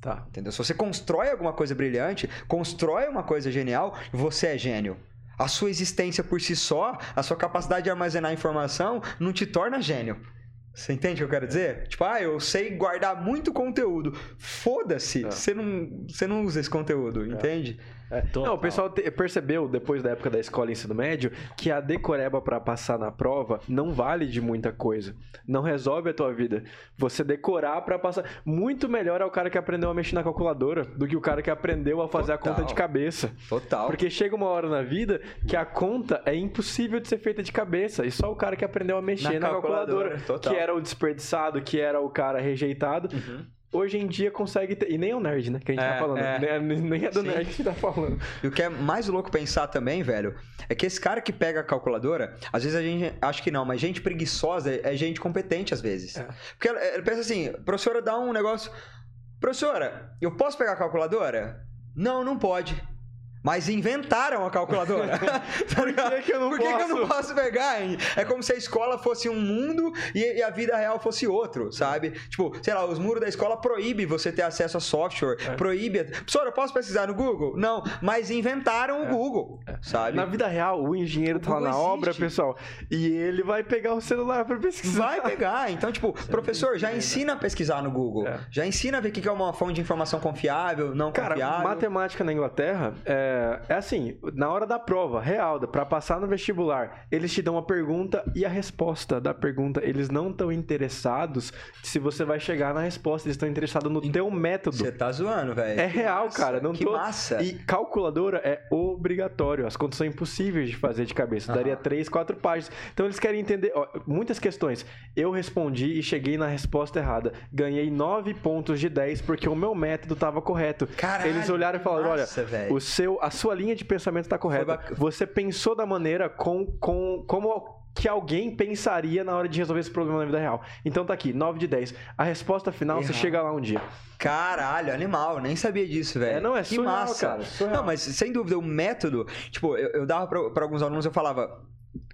S3: Tá. Entendeu? Se você constrói alguma coisa brilhante, constrói uma coisa genial, você é gênio. A sua existência por si só, a sua capacidade de armazenar informação, não te torna gênio. Você entende o que eu quero dizer? Tipo, ah, eu sei guardar muito conteúdo. Foda-se,
S2: É.
S3: você não, você não usa esse conteúdo, entende?
S2: É.
S1: Total.
S2: Não, o pessoal te- percebeu, depois da época da escola e ensino médio, que a decoreba pra passar na prova não vale de muita coisa. Não resolve a tua vida. Você decorar pra passar. Muito melhor é o cara que aprendeu a mexer na calculadora do que o cara que aprendeu a fazer a
S3: Total.
S2: conta de cabeça.
S3: Total.
S2: Porque chega uma hora na vida que a conta é impossível de ser feita de cabeça. E só o cara que aprendeu a mexer
S3: Na
S2: na, calculadora,
S3: calculadora,
S2: que era o desperdiçado, que era o cara rejeitado,
S3: Uhum.
S2: Hoje em dia consegue ter. E nem é o nerd, né? Que a gente
S3: É,
S2: tá falando.
S3: é.
S2: Nem, nem é do
S3: Sim.
S2: nerd que tá falando.
S3: E o que é mais louco pensar também, velho, é que esse cara que pega a calculadora, às vezes a gente acha que não, mas gente preguiçosa é é gente competente às vezes.
S2: É.
S3: Porque ela, ela pensa assim, professora dá um negócio. Professora, eu posso pegar a calculadora? Não, não pode. Mas inventaram a calculadora. (laughs) Ligado?
S2: que que eu não
S3: Por que, que eu não
S2: posso?
S3: pegar, hein? É como se a escola fosse um mundo e, e a vida real fosse outro, sabe? Tipo, sei lá, os muros da escola proíbem você ter acesso a software,
S2: É.
S3: proíbe. Professora, eu posso pesquisar no Google? Não, mas inventaram o
S2: É.
S3: Google, sabe?
S2: Na vida real, o engenheiro tá lá na
S3: existe.
S2: obra, pessoal, e ele vai pegar o celular pra pesquisar.
S3: Vai pegar. Então, tipo, professor, já ensina a pesquisar no Google.
S2: É.
S3: Já ensina a ver o que é uma fonte de informação confiável, não
S2: Cara,
S3: confiável.
S2: matemática na Inglaterra é, é assim, na hora da prova, real, pra passar no vestibular, eles te dão a pergunta e a resposta da pergunta. Eles não estão interessados se você vai chegar na resposta, eles estão interessados no teu método.
S3: Você tá zoando, velho.
S2: É
S3: Que
S2: real,
S3: massa,
S2: cara. Não
S3: que
S2: tô...
S3: massa.
S2: E calculadora é obrigatório. As contas são impossíveis de fazer de cabeça.
S3: Aham.
S2: Daria três, quatro páginas. Então eles querem entender. ó, muitas questões. Eu respondi e cheguei na resposta errada. Ganhei nove pontos de 10 porque o meu método estava correto.
S3: Caralho,
S2: eles olharam e falaram:
S3: massa,
S2: olha,
S3: velho.
S2: o seu, a sua linha de pensamento está correta. Você pensou da maneira com, com como que alguém pensaria na hora de resolver esse problema na vida real. Então tá aqui, 9 de 10. A resposta final, você chega lá um dia.
S3: Caralho, animal, nem sabia disso, velho.
S2: É, não, é
S3: que
S2: surreal,
S3: massa.
S2: cara, surreal.
S3: Não, mas sem dúvida, o método, tipo, eu, eu dava pra, pra alguns alunos, eu falava.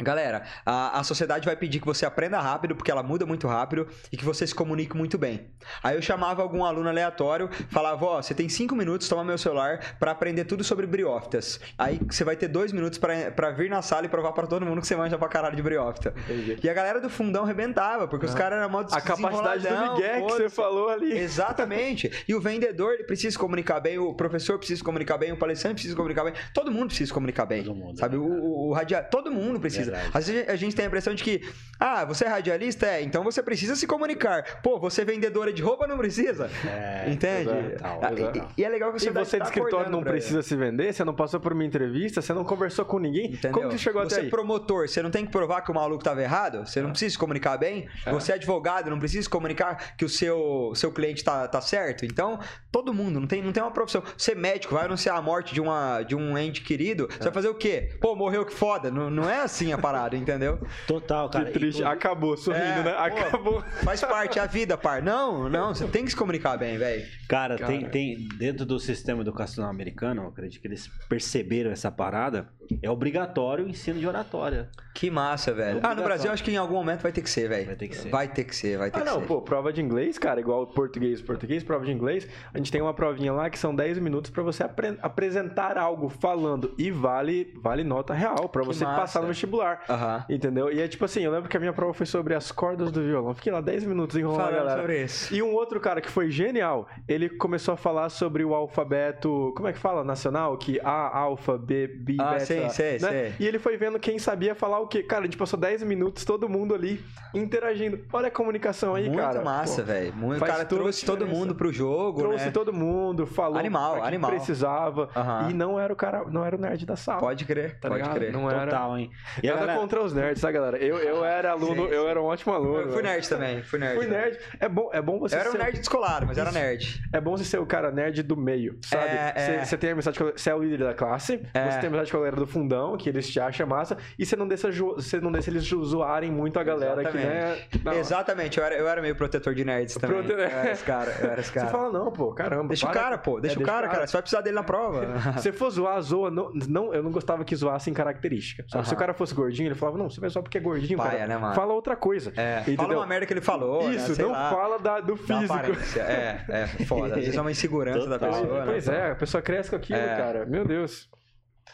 S3: Galera, a, a sociedade vai pedir que você aprenda rápido, porque ela muda muito rápido, e que você se comunique muito bem. Aí eu chamava algum aluno aleatório, falava, ó, você tem cinco minutos, toma meu celular, pra aprender tudo sobre briófitas. Aí você vai ter dois minutos pra, pra vir na sala e provar pra todo mundo que você manja pra caralho de briófita.
S2: Entendi.
S3: E a galera do fundão rebentava, porque os caras eram mó
S2: A capacidade do Miguel que você falou ali.
S3: Exatamente. E o vendedor ele precisa se comunicar bem, o professor precisa se comunicar bem, o palestrante precisa se comunicar bem, todo mundo precisa se comunicar bem.
S1: Todo mundo,
S3: sabe?
S1: né,
S3: o, o, o radia... Todo mundo precisa.
S1: Verdade.
S3: Às vezes a gente tem a impressão de que, ah, você é radialista? É, então você precisa se comunicar. Pô, você é vendedora de roupa? Não precisa.
S1: É,
S3: Entende?
S1: total,
S3: Ah,
S2: exato.
S3: e, e é legal que
S2: Se
S3: você
S2: você de escritório não precisa se vender, você não passou por uma entrevista, você não conversou com ninguém,
S3: Entendeu?
S2: como você chegou
S3: você
S2: até
S3: é
S2: aí?
S3: promotor, você não tem que provar que o maluco estava errado, você não precisa se comunicar bem. Você é advogado, não precisa se comunicar que o seu, seu cliente tá, tá certo. Então, todo mundo, não tem, não tem uma profissão. Ser médico, vai anunciar a morte de, uma, de um ente querido, você vai fazer o quê? Pô, morreu que foda. Não, não é assim a parada, entendeu?
S1: Total, cara.
S2: Que triste. Acabou, sorrindo,
S3: É,
S2: né?
S3: pô.
S2: Acabou.
S3: Faz parte a vida, par. Não, não, você tem que se comunicar bem, velho.
S1: Cara,
S2: Cara.
S1: Tem, tem dentro do sistema educacional americano, eu acredito que eles perceberam essa parada, é obrigatório o ensino de oratória.
S3: Que massa, velho. Ah, no. Brasil acho que em algum momento vai ter que ser, velho.
S1: Vai ter que ser.
S3: Vai ter que ser, vai ter
S2: Ah,
S3: que
S2: não,
S3: ser.
S2: pô, prova de inglês, cara, igual português, português, prova de inglês. A gente tem uma provinha lá que são 10 minutos pra você apre- apresentar algo falando e vale vale nota real pra
S3: Que
S2: você
S3: massa.
S2: passar no vestibular.
S3: Aham.
S2: Entendeu? E é tipo assim, eu lembro que a minha prova foi sobre as cordas do violão. Fiquei lá 10 minutos enrolando a
S3: Falando
S2: galera.
S3: sobre isso.
S2: E um outro cara que foi genial, ele começou a falar sobre o alfabeto, como é que fala? Nacional? Que A, alfa, B, B,
S3: Ah,
S2: beta.
S3: Sei, sei,
S2: né?
S3: sei.
S2: E ele foi vendo quem sabia falar o quê. Cara, a gente passou 10 minutos, todo mundo ali interagindo. Olha a comunicação aí,
S3: Muito
S2: cara.
S3: massa,
S2: Pô,
S3: velho. Muito- O cara
S2: a
S3: trouxe todo mundo pro jogo,
S2: Trouxe
S3: né?
S2: todo mundo, falou
S3: Animal,
S2: pra quem
S3: animal.
S2: precisava.
S3: Aham.
S2: E não era o cara, não era o nerd da sala.
S3: Pode crer,
S2: tá
S3: pode
S2: ligado?
S3: crer.
S2: Não era.
S1: Total, hein? E a
S2: Nada
S1: galera-
S2: contra os nerds, tá, galera? Eu, eu era aluno,
S3: Sim,
S2: eu
S3: sim.
S2: era um ótimo aluno.
S3: Eu fui nerd também, fui nerd.
S2: Fui nerd. É bom, é bom você
S3: Eu era um nerd descolado, mas era nerd.
S2: É bom você ser o cara nerd do meio, sabe?
S3: É,
S2: Você
S3: é.
S2: você tem amizade com você é o líder da classe,
S3: É.
S2: você tem amizade com a galera do fundão, que eles te acham massa, e você não deixa, você não deixa eles zoarem muito a galera que, né? não.
S3: Exatamente, eu era, eu era meio protetor de nerds também.
S2: Prote-
S3: Eu era esse cara, eu era esse (laughs)
S2: Você
S3: cara.
S2: fala, não, pô, caramba.
S3: Deixa o
S2: para-
S3: cara, pô, deixa
S2: É,
S3: o cara, cara. Você vai precisar dele na prova. (laughs)
S2: Se for zoar, zoa. Não, não, eu não gostava que zoassem característica. sabe? Se o cara fosse gordinho, ele falava, não, você vai só porque é gordinho,
S3: Paia,
S2: cara.
S3: né, mano?
S2: Fala outra coisa.
S3: É,
S2: entendeu?
S3: fala uma merda que ele falou, né?
S2: Isso,
S3: Sei
S2: não
S3: lá,
S2: fala da, do
S3: da
S2: físico.
S3: aparência. É, é foda. Às vezes é uma insegurança da pessoa, né?
S2: Pois é, a pessoa cresce com aquilo,
S3: É.
S2: cara. Meu Deus.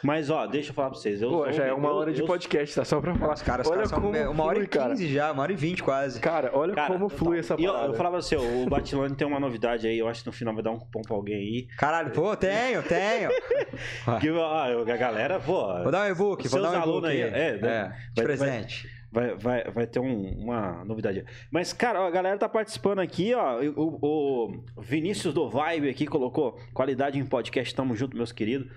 S1: Mas, ó, deixa eu falar pra vocês. Eu
S2: Pô,
S1: sou-
S2: já é uma
S1: eu-
S2: hora de
S1: eu-
S2: podcast, tá? Só pra falar.
S3: Os caras, os
S2: olha
S3: caras são
S2: como
S3: uma hora
S2: flui,
S3: e
S2: cara.
S3: quinze já, uma hora e vinte quase.
S2: Cara, olha
S1: Cara,
S2: como flui essa
S1: E eu,
S2: parada.
S1: eu falava assim, ó, o Batilone tem uma novidade aí, eu acho que no final vai dar um cupom pra alguém aí.
S3: Caralho, pô, tenho, tenho. (laughs)
S1: Que, ó, a galera, pô.
S3: Vou dar um e-book, vou dar um
S1: seus
S3: e-book
S1: alunos aí,
S3: aí.
S1: é, né?
S3: é, de
S1: Vai-
S3: presente.
S1: Vai, vai, vai ter um- uma novidade. Mas, cara, ó, a galera tá participando aqui, ó. O, o Vinícius do Vibe aqui colocou qualidade em podcast. Tamo junto, meus queridos.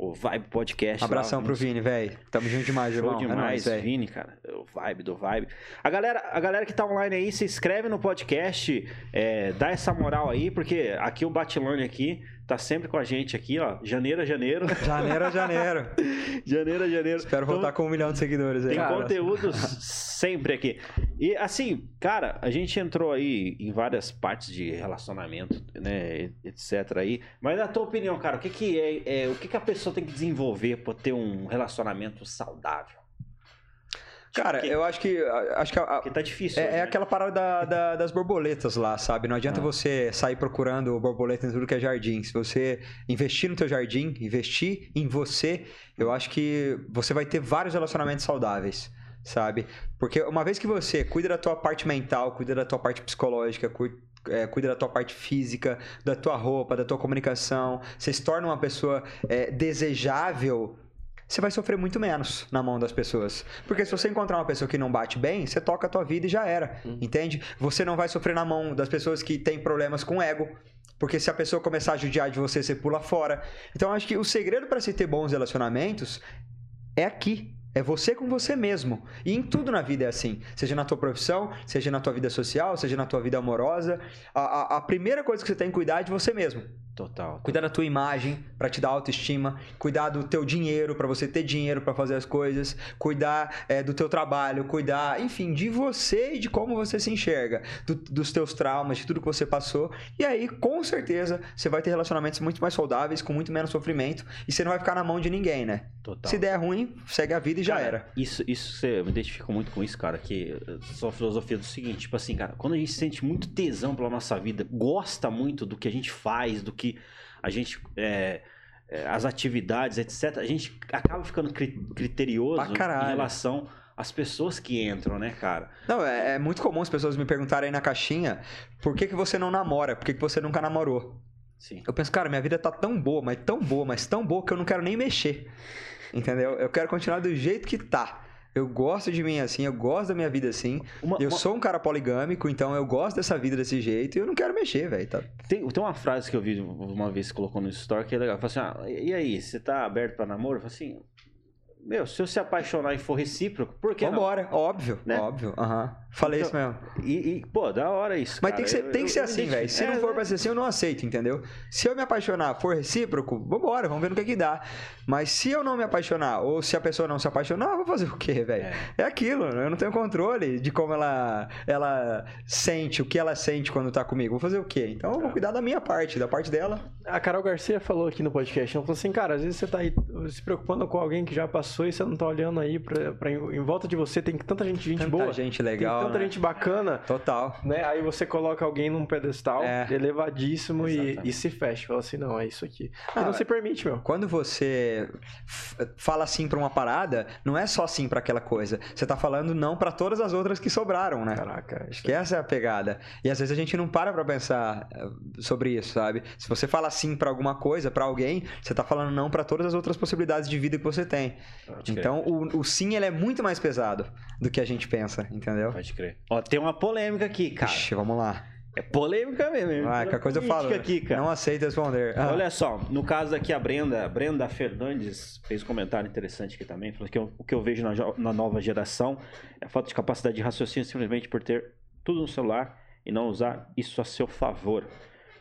S1: O Vibe Podcast.
S3: Abração
S1: lá,
S3: pro Vini, velho. Tamo junto demais,
S1: Show
S3: irmão. é
S1: demais,
S3: nóis, velho.
S1: Vini, cara. O vibe do vibe. A galera, a galera que tá online aí, se inscreve no podcast, é, dá essa moral aí, porque aqui o Batilone aqui tá sempre com a gente aqui, ó. Janeiro a janeiro. (laughs)
S3: Janeiro a janeiro. (laughs)
S1: janeiro a janeiro.
S3: Espero
S1: Então,
S3: voltar com um milhão de seguidores aí.
S1: Tem
S2: Cara,
S1: conteúdos (laughs) sempre aqui. E assim, cara, a gente entrou aí em várias partes de relacionamento, né, etc aí. Mas na tua opinião, cara, o que que é, é- o que que a pessoa tem que desenvolver pra ter um relacionamento saudável?
S3: Cara, eu acho que. Acho que a-
S1: tá difícil.
S3: É,
S1: hoje,
S3: é
S1: né?
S3: aquela parada da- da- das borboletas lá, sabe? Não adianta
S1: Ah.
S3: você sair procurando borboleta em tudo que é jardim. Se você investir no teu jardim, investir em você, eu acho que você vai ter vários relacionamentos saudáveis, sabe? Porque uma vez que você cuida da tua parte mental, cuida da tua parte psicológica, é, cuida da tua parte física, da tua roupa, da tua comunicação, você se torna uma pessoa é, desejável você vai sofrer muito menos na mão das pessoas. Porque se você encontrar uma pessoa que não bate bem, você toca a tua vida e já era. Entende? Você não vai sofrer na mão das pessoas que têm problemas com ego. Porque se a pessoa começar a judiar de você, você pula fora. Então, eu acho que o segredo para se ter bons relacionamentos é aqui. É você com você mesmo. E em tudo na vida é assim. Seja na tua profissão, seja na tua vida social, seja na tua vida amorosa. A, a- a primeira coisa que você tem que cuidar é de você mesmo.
S1: Total.
S3: Cuidar da tua imagem para te dar autoestima, cuidar do teu dinheiro para você ter dinheiro para fazer as coisas, cuidar é, do teu trabalho, cuidar, enfim, de você e de como você se enxerga, do- dos teus traumas, de tudo que você passou. E aí, com certeza, você vai ter relacionamentos muito mais saudáveis, com muito menos sofrimento e você não vai ficar na mão de ninguém, né?
S1: Total.
S3: Se der ruim, segue a vida e já
S1: Cara,
S3: era.
S1: Isso, isso você me identifica muito com isso, cara. Que eu sou a filosofia do seguinte, tipo assim, cara, quando a gente sente muito tesão pela nossa vida, gosta muito do que a gente faz, do que a gente. é, é, as atividades, etc., a gente acaba ficando cri- criterioso em relação às pessoas que entram, né, cara?
S3: Não, é, é muito comum as pessoas me perguntarem aí na caixinha por que, que você não namora, por que, que você nunca namorou.
S1: Sim.
S3: Eu penso, cara, minha vida tá tão boa, mas tão boa, mas tão boa que eu não quero nem mexer. Entendeu? Eu quero continuar do jeito que tá. Eu gosto de mim assim, eu gosto da minha vida assim.
S1: Uma-
S3: Eu
S1: uma-
S3: sou um cara poligâmico, então eu gosto dessa vida desse jeito e eu não quero mexer, velho. Tá?
S1: Tem, tem uma frase que eu vi uma vez que colocou no story que é legal. Fala assim: ah, e aí, você tá aberto pra namoro? Eu falo assim: meu, se eu se apaixonar e for recíproco, por que não?
S3: Vambora, óbvio,
S1: Né?
S3: óbvio. Aham. Falei
S1: Então,
S3: isso mesmo.
S1: E, e, pô, da hora isso.
S3: Mas
S1: cara.
S3: tem que ser,
S1: Eu-
S3: tem que ser
S1: eu
S3: assim, velho. Se
S1: identifico-
S3: não
S1: é,
S3: for
S1: né?
S3: pra ser assim, eu não aceito, entendeu? Se eu me apaixonar for recíproco, vambora, vamos ver no que que dá. Mas se eu não me apaixonar, ou se a pessoa não se apaixonar, eu vou fazer o quê, velho?
S1: É.
S3: É. aquilo, eu não tenho controle de como ela, ela sente, o que ela sente quando tá comigo. Vou fazer o quê? Então eu vou cuidar da minha parte, da parte dela.
S2: A Carol Garcia falou aqui no podcast, ela falou assim, cara, às vezes você tá aí se preocupando com alguém que já passou e você não tá olhando aí pra, pra em, volta de você, tem tanta gente, gente
S3: Tanta
S2: boa,
S3: gente legal,
S2: tanta gente bacana,
S3: Total.
S2: né? Aí você coloca alguém num pedestal
S3: É.
S2: elevadíssimo e, e se fecha, fala assim, não, é isso aqui.
S3: Ah,
S2: não se permite, meu.
S3: Quando você fala sim pra uma parada, não é só sim pra aquela coisa. Você tá falando não pra todas as outras que sobraram, né?
S2: Caraca,
S3: Acho que essa é a pegada. E às vezes a gente não para pra pensar eh, sobre isso, sabe? Se você fala sim pra alguma coisa, pra alguém, você tá falando não pra todas as outras possibilidades de vida que você tem.
S1: Crer,
S3: Então, o, o sim, ele é muito mais pesado do que a gente pensa, entendeu?
S1: Pode crer. Ó, tem uma polêmica aqui, cara.
S3: Ixi, vamos lá.
S1: É polêmica mesmo. hein?
S3: Vai, qualquer coisa eu falo.
S1: Aqui, cara.
S3: Não aceito responder. Ah,
S1: Olha só, no caso aqui, a Brenda, Brenda Fernandes fez um comentário interessante aqui também. Falou que eu- o que eu vejo na, na nova geração é a falta de capacidade de raciocínio simplesmente por ter tudo no celular e não usar isso a seu favor.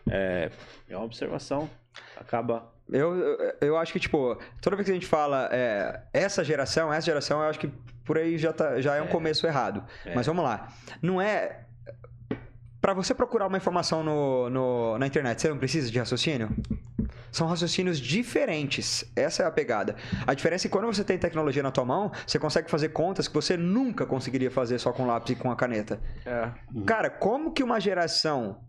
S1: É, é uma observação. Acaba.
S3: Eu, eu, eu acho que, tipo, toda vez que a gente fala é, essa geração, essa geração, eu acho que por aí já, tá, já é um começo errado.
S1: É.
S3: Mas vamos lá. Não é. Pra você procurar uma informação no, no- na internet, você não precisa de raciocínio? São raciocínios diferentes. Essa é a pegada. A diferença é que quando você tem tecnologia na tua mão, você consegue fazer contas que você nunca conseguiria fazer só com lápis e com a caneta.
S2: É.
S3: Cara, como que uma geração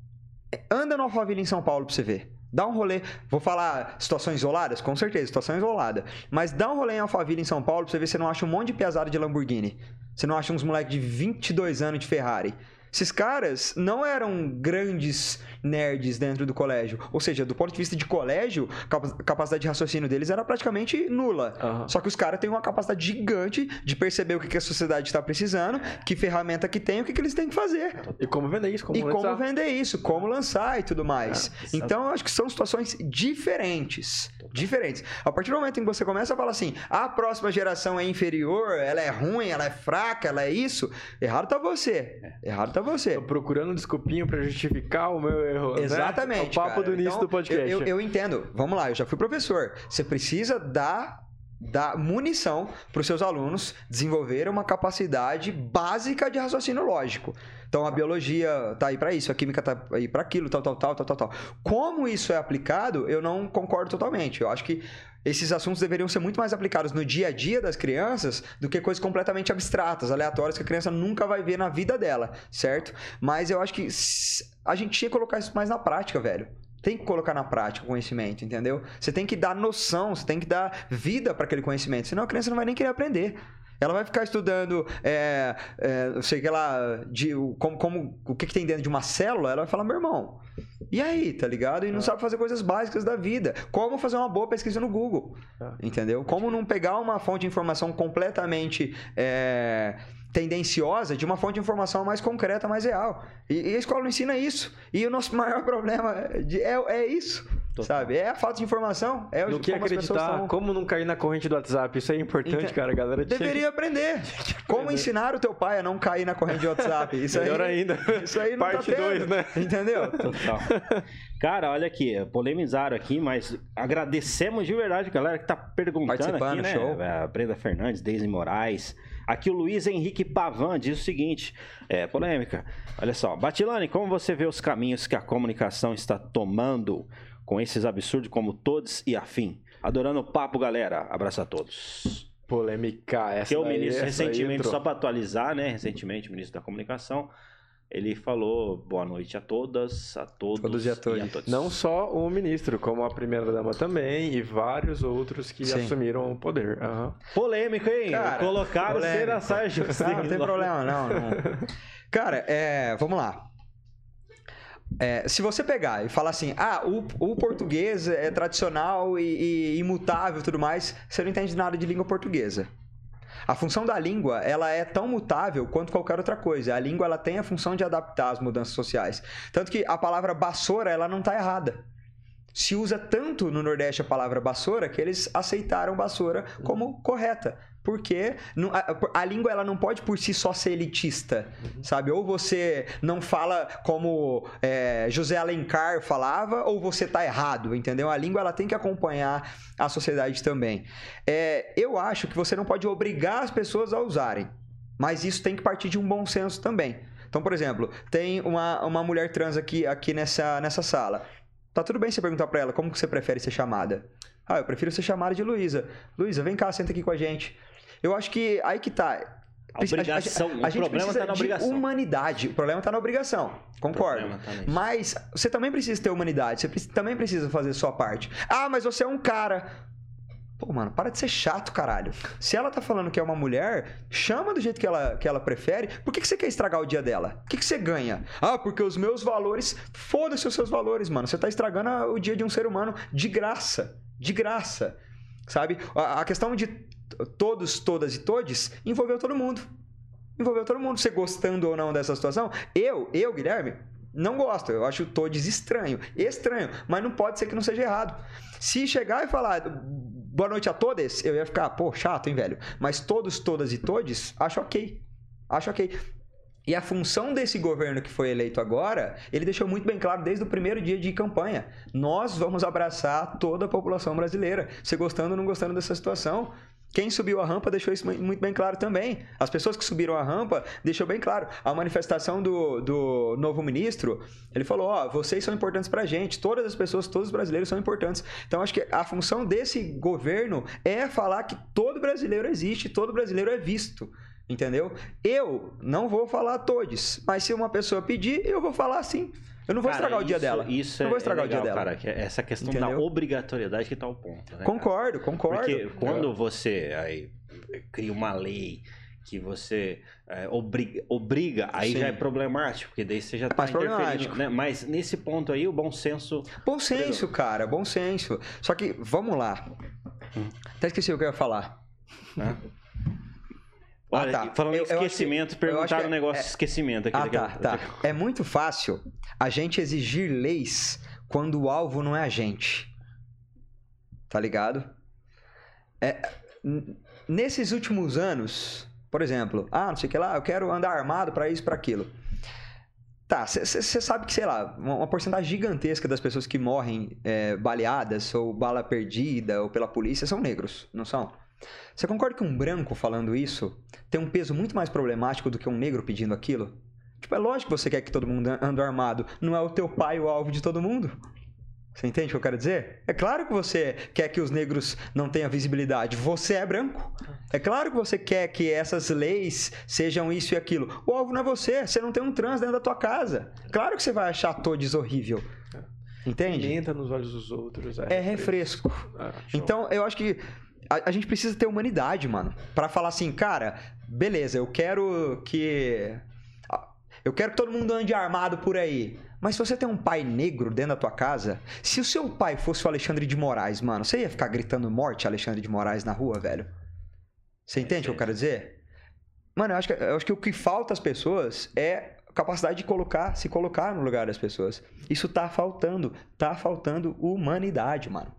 S3: anda no Alphaville em São Paulo pra você ver? Dá um rolê. Vou falar situações isoladas? Com certeza, situação isolada. Mas dá um rolê em Alphaville, em São Paulo, pra você ver se você não acha um monte de pesada de Lamborghini. Você não acha uns moleques de 22 anos de Ferrari. Esses caras não eram grandes nerds dentro do colégio. Ou seja, do ponto de vista de colégio, a capacidade de raciocínio deles era praticamente nula. Uhum. Só que os caras têm uma capacidade gigante de perceber o que, a sociedade está precisando, que ferramenta que tem, o que, que eles têm que fazer.
S2: E como vender isso, como
S3: E
S2: lançar.
S3: como vender isso, como lançar e tudo mais. É, então, eu acho que são situações diferentes. Diferentes. A partir do momento em que você começa a falar assim, a próxima geração é inferior, ela é ruim, ela é fraca, ela é isso, errado tá você. Errado tá você.
S2: Tô procurando um desculpinho para justificar o meu erro.
S3: Né? Exatamente. Né?
S2: O papo
S3: cara.
S2: do início
S3: então,
S2: do podcast.
S3: Eu, eu, eu entendo. Vamos lá, eu já fui professor. Você precisa dar dar munição para os seus alunos desenvolver uma capacidade básica de raciocínio lógico. Então a biologia tá aí para isso, a química tá aí para aquilo, tal, tal, tal, tal, tal, tal. Como isso é aplicado, eu não concordo totalmente. Eu acho que esses assuntos deveriam ser muito mais aplicados no dia a dia das crianças do que coisas completamente abstratas, aleatórias que a criança nunca vai ver na vida dela, certo? Mas eu acho que a gente tinha que colocar isso mais na prática, velho tem que colocar na prática o conhecimento, entendeu? Você tem que dar noção, você tem que dar vida para aquele conhecimento, senão a criança não vai nem querer aprender. Ela vai ficar estudando, é, é, sei que lá, de, como, como, o que, que, tem dentro de uma célula, ela vai falar, meu irmão, e aí, tá ligado? E não é. sabe fazer coisas básicas da vida. Como fazer uma boa pesquisa no Google, é. entendeu? Como não pegar uma fonte de informação completamente é, tendenciosa de uma fonte de informação mais concreta, mais real. E, e a escola não ensina isso. E o nosso (laughs) maior problema é, é isso. Total. Sabe? É a falta de informação. É
S2: no que acreditar, como não cair na corrente do WhatsApp. Isso é importante, então, cara. A galera
S3: deveria tinha... aprender. (laughs) Como ensinar o teu pai a não cair na corrente de WhatsApp. Isso
S2: Melhor
S3: aí,
S2: ainda.
S3: Isso aí não tá
S2: Parte 2,
S3: tá
S2: né?
S3: Entendeu?
S1: Total. (laughs) Cara, olha aqui, polemizaram aqui, mas agradecemos de verdade a galera que tá perguntando aqui, né?
S3: Show.
S1: A Brenda Fernandes, Deise Moraes, Aqui o Luiz Henrique Pavan diz o seguinte: é, polêmica. Olha só, Batilane, como você vê os caminhos que a comunicação está tomando com esses absurdos como todos e afim? Adorando o papo, galera. Abraço a todos.
S2: Polêmica, essa. Que
S1: o ministro, recentemente, só para atualizar, né? Recentemente, o ministro da Comunicação ele falou boa noite a todas, a todos,
S2: todos e, a todos. e a todos. Não só o ministro, como a primeira-dama também e vários outros que Sim. assumiram o poder. Uhum.
S1: Polêmico, hein?
S3: Cara,
S1: Colocaram polêmico. ser a saia justa.
S3: Não, não tem problema, não. não. (laughs) Cara, é, vamos lá. É, se você pegar e falar assim, ah, o, o português é tradicional e, e imutável e tudo mais, você não entende nada de língua portuguesa. A função da língua, ela é tão mutável quanto qualquer outra coisa. A língua, ela tem a função de adaptar as mudanças sociais. Tanto que a palavra vassoura, ela não está errada. Se usa tanto no Nordeste a palavra vassoura que eles aceitaram vassoura como correta porque a, a, língua ela não pode por si só ser elitista, uhum. sabe? Ou você não fala como é, José Alencar falava, ou você tá errado, entendeu? A língua ela tem que acompanhar a sociedade também. É, eu acho que você não pode obrigar as pessoas a usarem, mas isso tem que partir de um bom senso também. Então, por exemplo, tem uma, uma mulher trans aqui, aqui nessa, nessa sala. Tá tudo bem você perguntar para ela como que você prefere ser chamada. Ah, eu prefiro ser chamada de Luísa. Luísa, vem cá, senta aqui com a gente. Eu acho que aí que tá.
S1: A obrigação. A, a, a gente problema precisa tá na obrigação.
S3: de humanidade. O problema está na obrigação. Concordo. Tá mas você também precisa ter humanidade. Você também precisa fazer sua parte. Ah, mas você é um cara. Pô, mano, para de ser chato, caralho. Se ela tá falando que é uma mulher, chama do jeito que ela, que ela prefere. Por que, que você quer estragar o dia dela? O que, que você ganha? Ah, porque os meus valores. Foda-se os seus valores, mano. Você tá estragando o dia de um ser humano de graça. De graça. Sabe? A, a questão de todos, todas e todes, envolveu todo mundo. Envolveu todo mundo, você gostando ou não dessa situação. Eu, eu, Guilherme, não gosto. Eu acho todes estranho. Estranho, mas não pode ser que não seja errado. Se chegar e falar boa noite a todos, eu ia ficar, pô, chato, hein, velho? Mas todos, todas e todes, acho ok. Acho ok. E a função desse governo que foi eleito agora, ele deixou muito bem claro desde o primeiro dia de campanha. Nós vamos abraçar toda a população brasileira. Você gostando ou não gostando dessa situação, quem subiu a rampa deixou isso muito bem claro também. As pessoas que subiram a rampa deixou bem claro. A manifestação do, do novo ministro, ele falou: Ó, oh, vocês são importantes pra gente, todas as pessoas, todos os brasileiros são importantes. Então, acho que a função desse governo é falar que todo brasileiro existe, todo brasileiro é visto. Entendeu? Eu não vou falar todos, mas se uma pessoa pedir, eu vou falar sim. Eu não vou
S1: Cara,
S3: estragar o dia
S1: isso-
S3: dela.
S1: Isso
S3: não
S1: é,
S3: vou estragar
S1: é legal,
S3: o dia dela.
S1: cara. que é essa questão da
S3: Entendeu?
S1: obrigatoriedade que tá o ponto. Né, cara?
S3: Concordo, concordo.
S1: Porque quando você aí, cria uma lei que você é, obriga, obriga, aí
S3: Sim.
S1: já é problemático, porque daí você já tá
S3: Mais
S1: interferindo, né? Mas nesse ponto aí, o bom senso...
S3: Bom senso, cara, bom senso. Só que, vamos lá. Até esqueci o que eu ia falar.
S1: Né?
S3: Ah, tá.
S1: falando
S3: Eu-
S1: em
S3: que-
S1: esquecimento,
S3: acho
S1: perguntaram
S3: que
S1: um negócio
S3: é-
S1: de esquecimento aqui.
S3: Ah, tá, tá. É muito fácil a gente exigir leis quando o alvo não é a gente. Tá ligado? É, nesses últimos anos, por exemplo, ah, não sei o que lá, eu quero andar armado pra isso, pra aquilo. Tá, você sabe que, sei lá, uma, uma porcentagem gigantesca das pessoas que morrem é, baleadas ou bala perdida ou pela polícia são negros, não são? Você concorda que um branco falando isso tem um peso muito mais problemático do que um negro pedindo aquilo? Tipo, é lógico que você quer que todo mundo ande armado. Não é o teu pai o alvo de todo mundo. Você entende o que eu quero dizer? É claro que você quer que os negros não tenham visibilidade. Você é branco. É claro que você quer que essas leis sejam isso e aquilo. O alvo não é você. Você não tem um trans dentro da tua casa. Claro que você vai achar todes horrível. Entende?
S2: Pimenta nos olhos dos outros.
S3: É refresco.
S2: Ah, show.
S3: Então, eu acho que a, a gente precisa ter humanidade, mano. Pra falar assim, cara, beleza, eu quero que. Eu quero que todo mundo ande armado por aí. Mas se você tem um pai negro dentro da tua casa, se o seu pai fosse o Alexandre de Moraes, mano, você ia ficar gritando morte Alexandre de Moraes na rua, velho? Você entende o que eu quero dizer? Mano, eu acho, que, eu acho que o que falta às pessoas é capacidade de colocar, se colocar no lugar das pessoas. Isso tá faltando. Tá faltando humanidade, mano.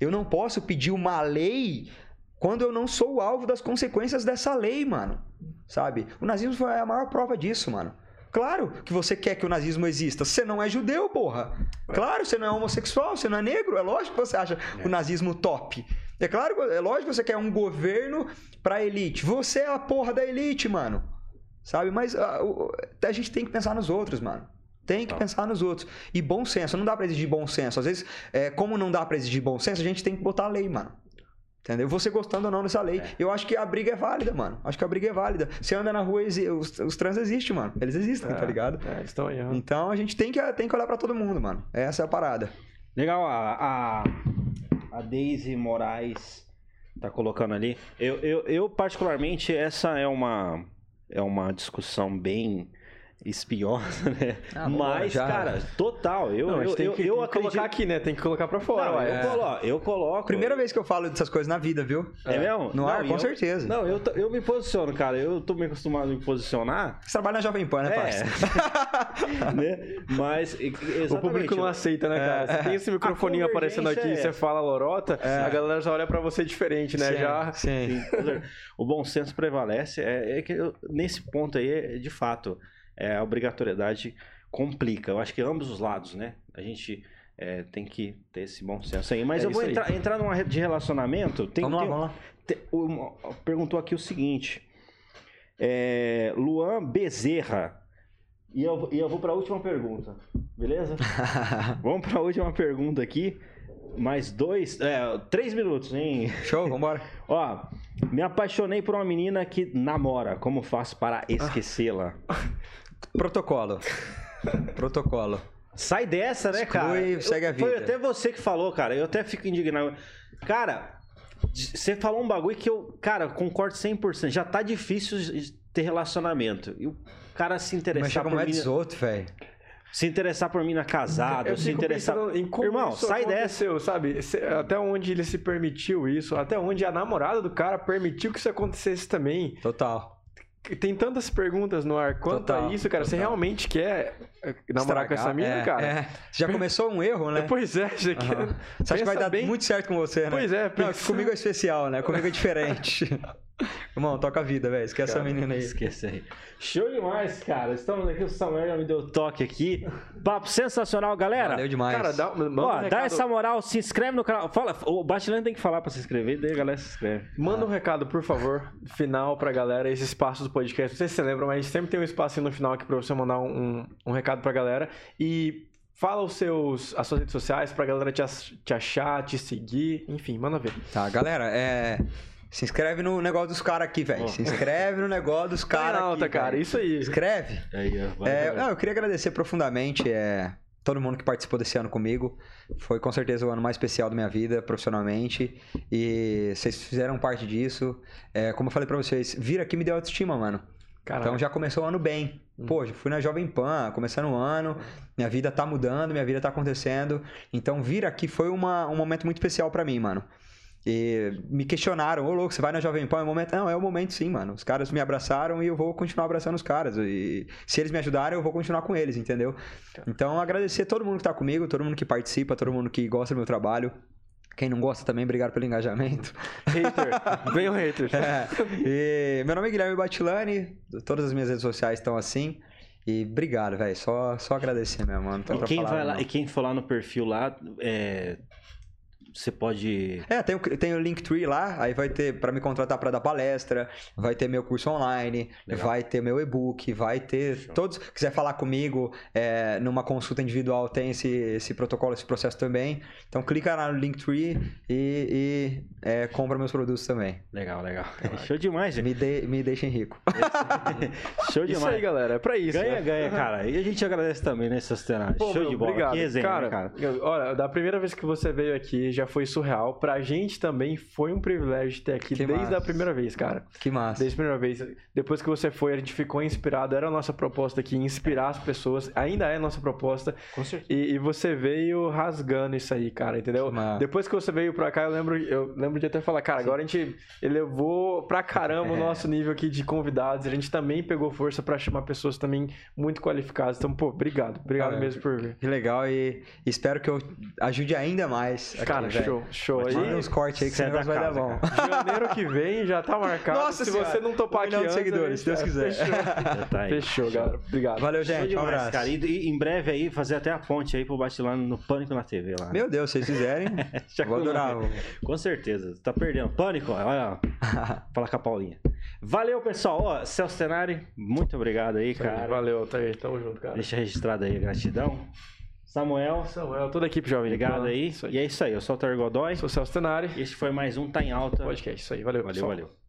S3: Eu não posso pedir uma lei quando eu não sou o alvo das consequências dessa lei, mano. Sabe? O nazismo foi a maior prova disso, mano. Claro que você quer que o nazismo exista. Você não é judeu, porra. Claro, você não é homossexual, você não é negro. É lógico que você acha o nazismo top. É claro, é lógico que você quer um governo pra elite. Você é a porra da elite, mano. Sabe? Mas a, o- a gente tem que pensar nos outros, mano. Tem que
S2: Tá.
S3: pensar nos outros. E bom senso. Não dá pra exigir bom senso. Às vezes, é, como não dá pra exigir bom senso, a gente tem que botar a lei, mano. Entendeu? Você gostando ou não dessa lei. Eu acho que a briga é válida, mano. Acho que a briga é válida. Você anda na rua, os, os trans existem, mano. Eles existem, tá ligado?
S2: É, estão aí.
S3: Então a gente tem que, tem que olhar pra todo mundo, mano. Essa é a parada.
S1: Legal, a, a, a Daisy Moraes tá colocando ali. Eu, eu, eu, particularmente, essa é uma, é uma discussão bem espinhosa, (laughs) né?
S3: Ah,
S1: Mas,
S3: já.
S1: cara, total, eu,
S2: Não,
S1: eu,
S2: tem
S1: eu,
S2: que,
S1: eu
S2: tem
S1: acredito...
S2: colocar aqui, né? Tem que colocar pra fora,
S1: Não,
S2: ué.
S1: eu, coloco, eu coloco.
S3: Primeira vez que eu falo dessas coisas na vida, viu?
S1: É mesmo?
S3: No
S1: Não,
S3: ar, com
S1: eu-
S3: certeza.
S1: Não, eu, eu me posiciono, cara. Eu tô meio acostumado a me posicionar.
S3: Você trabalha na Jovem Pan, né,
S1: É. (laughs) né? Mas, exatamente.
S2: O público não aceita, né, cara? Você tem esse microfoninho
S1: A
S2: aparecendo aqui e você
S1: é
S2: fala lorota, a galera já olha pra você diferente, né?
S3: Sim,
S2: Já.
S3: Sim. (laughs)
S1: o bom senso prevalece. É, é que eu- nesse ponto aí, é, de fato, é, a obrigatoriedade complica. Eu acho que ambos os lados, né? A gente é, tem que ter esse bom senso aí. Mas
S2: É
S1: eu vou entrar, entrar numa rede de relacionamento. Tem,
S3: vamos lá,
S1: tem-
S3: vamos lá.
S1: tem- perguntou aqui o seguinte. É, Luan Bezerra. E eu, e eu vou para a última pergunta. Beleza? (laughs) Vamos para a última pergunta aqui. Mais dois, é, três minutos, hein?
S3: Show, vambora. (laughs)
S1: Ó, me apaixonei por uma menina que namora. Como faço para esquecê-la? (laughs)
S3: Protocolo. Protocolo.
S1: Sai dessa, né, cara?
S3: Exclui, segue a
S1: Foi
S3: vida.
S1: até você que falou, cara. Eu até fico indignado. Cara, você falou um bagulho que eu, cara, concordo 100%. Já tá difícil de ter relacionamento. E o cara se
S3: Mas
S1: interessar por
S3: como é
S1: mim,
S3: dos outros, velho.
S1: se interessar por mina casado,
S2: Eu
S1: se interessar
S2: em como
S1: Irmão,
S2: isso
S1: sai dessa.
S2: sabe? Até onde ele se permitiu isso, até onde a namorada do cara permitiu que isso acontecesse também.
S3: Total.
S2: Tem tantas perguntas no ar quanto
S3: Total,
S2: a isso, cara. Você
S3: total.
S2: realmente quer eh, namorar com essa
S3: Estragar,
S2: mina,
S3: é,
S2: cara?
S3: é. Já começou um erro, né? (laughs)
S2: Pois é, você quer...
S3: Aham. Você acha que vai dar
S2: bem-
S3: muito certo com você, né?
S2: Pois é,
S3: Não,
S2: pensa-
S3: comigo é especial, né? Comigo é diferente. (laughs) Irmão, toca a vida, velho. Esquece
S2: Cara,
S3: essa menina aí.
S1: Esquece aí. Show demais, cara. Estamos aqui, o Samuel já me deu toque aqui. Papo sensacional, galera.
S3: Valeu demais.
S2: Cara, dá, manda
S1: Ó,
S2: um
S1: dá
S2: recado,
S1: essa moral, se inscreve no canal. Fala, o Batilando tem que falar pra se inscrever, daí a galera se inscreve.
S2: Manda um recado, por favor, final pra galera, esse espaço do podcast. Não sei se você lembra, mas a gente sempre tem um espacinho no final aqui pra você mandar um, um, um recado pra galera. E fala os seus, as suas redes sociais pra galera te, ach- te achar, te seguir. Enfim, manda ver.
S3: Tá, galera, é. Se inscreve no negócio dos caras aqui, velho. Se inscreve no negócio dos caras
S2: Cara,
S3: aqui.
S2: alta, cara, isso aí.
S3: Inscreve.
S1: Aí, ó, vai,
S3: É, não, eu queria agradecer profundamente é, todo mundo que participou desse ano comigo. Foi com certeza o ano mais especial da minha vida, profissionalmente. E vocês fizeram parte disso. É, como eu falei pra vocês, vir aqui me deu autoestima, mano.
S2: Caraca.
S3: Então já começou o ano bem. Pô, já fui na Jovem Pan, começando o ano, minha vida tá mudando, minha vida tá acontecendo. Então vir aqui foi uma, um momento muito especial pra mim, mano. E me questionaram, ô louco, você vai na Jovem Pan, é o momento? Não, é o momento sim, mano. Os caras me abraçaram e eu vou continuar abraçando os caras. E se eles me ajudarem, eu vou continuar com eles, entendeu? Então agradecer a todo mundo que tá comigo, todo mundo que participa, todo mundo que gosta do meu trabalho. Quem não gosta também, obrigado pelo engajamento. (laughs)
S2: Hater. Venham haters. (laughs)
S3: É. E meu nome é Guilherme Batilani, todas as minhas redes sociais estão assim. E obrigado, velho. Só, só agradecer mesmo, mano. Não
S1: E quem,
S3: palavra,
S1: vai lá,
S3: não.
S1: e quem for lá no perfil lá, é, você pode.
S3: É, tem o, tem o Linktree lá, aí vai ter para me contratar para dar palestra, vai ter meu curso online,
S1: Legal.
S3: vai ter meu e-book, vai ter todos. Quiser falar comigo é, numa consulta individual, tem esse, esse protocolo, esse processo também. Então clica lá no Linktree e, e é, compra meus produtos também.
S1: Legal, legal. Show demais, gente.
S3: Me, de, me deixem rico. (laughs)
S1: Show
S2: Isso
S1: demais.
S2: aí, galera. É pra isso.
S1: Ganha,
S2: né?
S1: ganha, cara. E a gente agradece também, né.
S2: Pô,
S1: Show
S2: meu,
S1: de bola.
S2: Obrigado.
S1: Que resenha,
S2: cara,
S1: né, cara?
S2: eu- olha, da primeira vez que você veio aqui já foi surreal. Pra gente também foi um privilégio ter aqui
S3: Que
S2: desde
S3: massa.
S2: a primeira vez, cara.
S3: Que massa.
S2: Desde a primeira vez. Depois que você foi, a gente ficou inspirado. Era a nossa proposta aqui, inspirar as pessoas. Ainda é a nossa proposta.
S1: Com certeza.
S2: E, e você veio rasgando isso aí, cara, entendeu?
S3: Que.
S2: Depois que você veio pra cá, eu lembro, eu lembro de até falar, cara, agora a gente elevou pra caramba o
S3: É.
S2: nosso nível aqui de convidados. A gente também pegou força pra chamar pessoas também muito qualificadas. Então, pô, obrigado. Obrigado
S3: Cara,
S2: mesmo por vir.
S3: Que legal e espero que eu ajude ainda mais. aqui,
S2: Cara,
S3: velho.
S2: show, show. Aí,
S3: Manda uns cortes aí que
S1: Cê
S3: esse
S1: é
S3: vai dar bom.
S2: janeiro que vem já tá marcado.
S3: Nossa
S2: se
S3: Senhora,
S2: você não topar
S3: um
S2: aqui antes,
S3: seguidores, se Deus
S2: é,
S3: quiser.
S2: Fechou,
S1: Já (laughs) tá aí.
S2: fechou galera. Obrigado.
S3: Valeu, gente. Um
S1: demais,
S3: abraço.
S1: cara. E, e em breve aí, fazer até a ponte aí pro Batilano no Pânico na TV lá. né?
S3: Meu Deus, se vocês fizerem, (laughs)
S1: Já
S3: vou adorar.
S1: Com certeza. Tá perdendo. Pânico, olha. (laughs) Fala com a Paulinha. Valeu, pessoal. Ó, Celso Tenari, muito obrigado aí, cara.
S2: Valeu, tá aí, tamo junto, cara.
S1: Deixa registrado aí a gratidão. Samuel,
S2: Samuel, toda a equipe Jovem
S1: obrigado
S2: Pan.
S1: aí.
S2: Aí.
S1: E é isso aí. Eu sou o Alter Godoy.
S2: Sou o Celso Tenari.
S1: Esse foi mais um Tá em Alta.
S2: Podcast, isso aí. Valeu,
S1: Valeu,
S2: pessoal.
S1: valeu.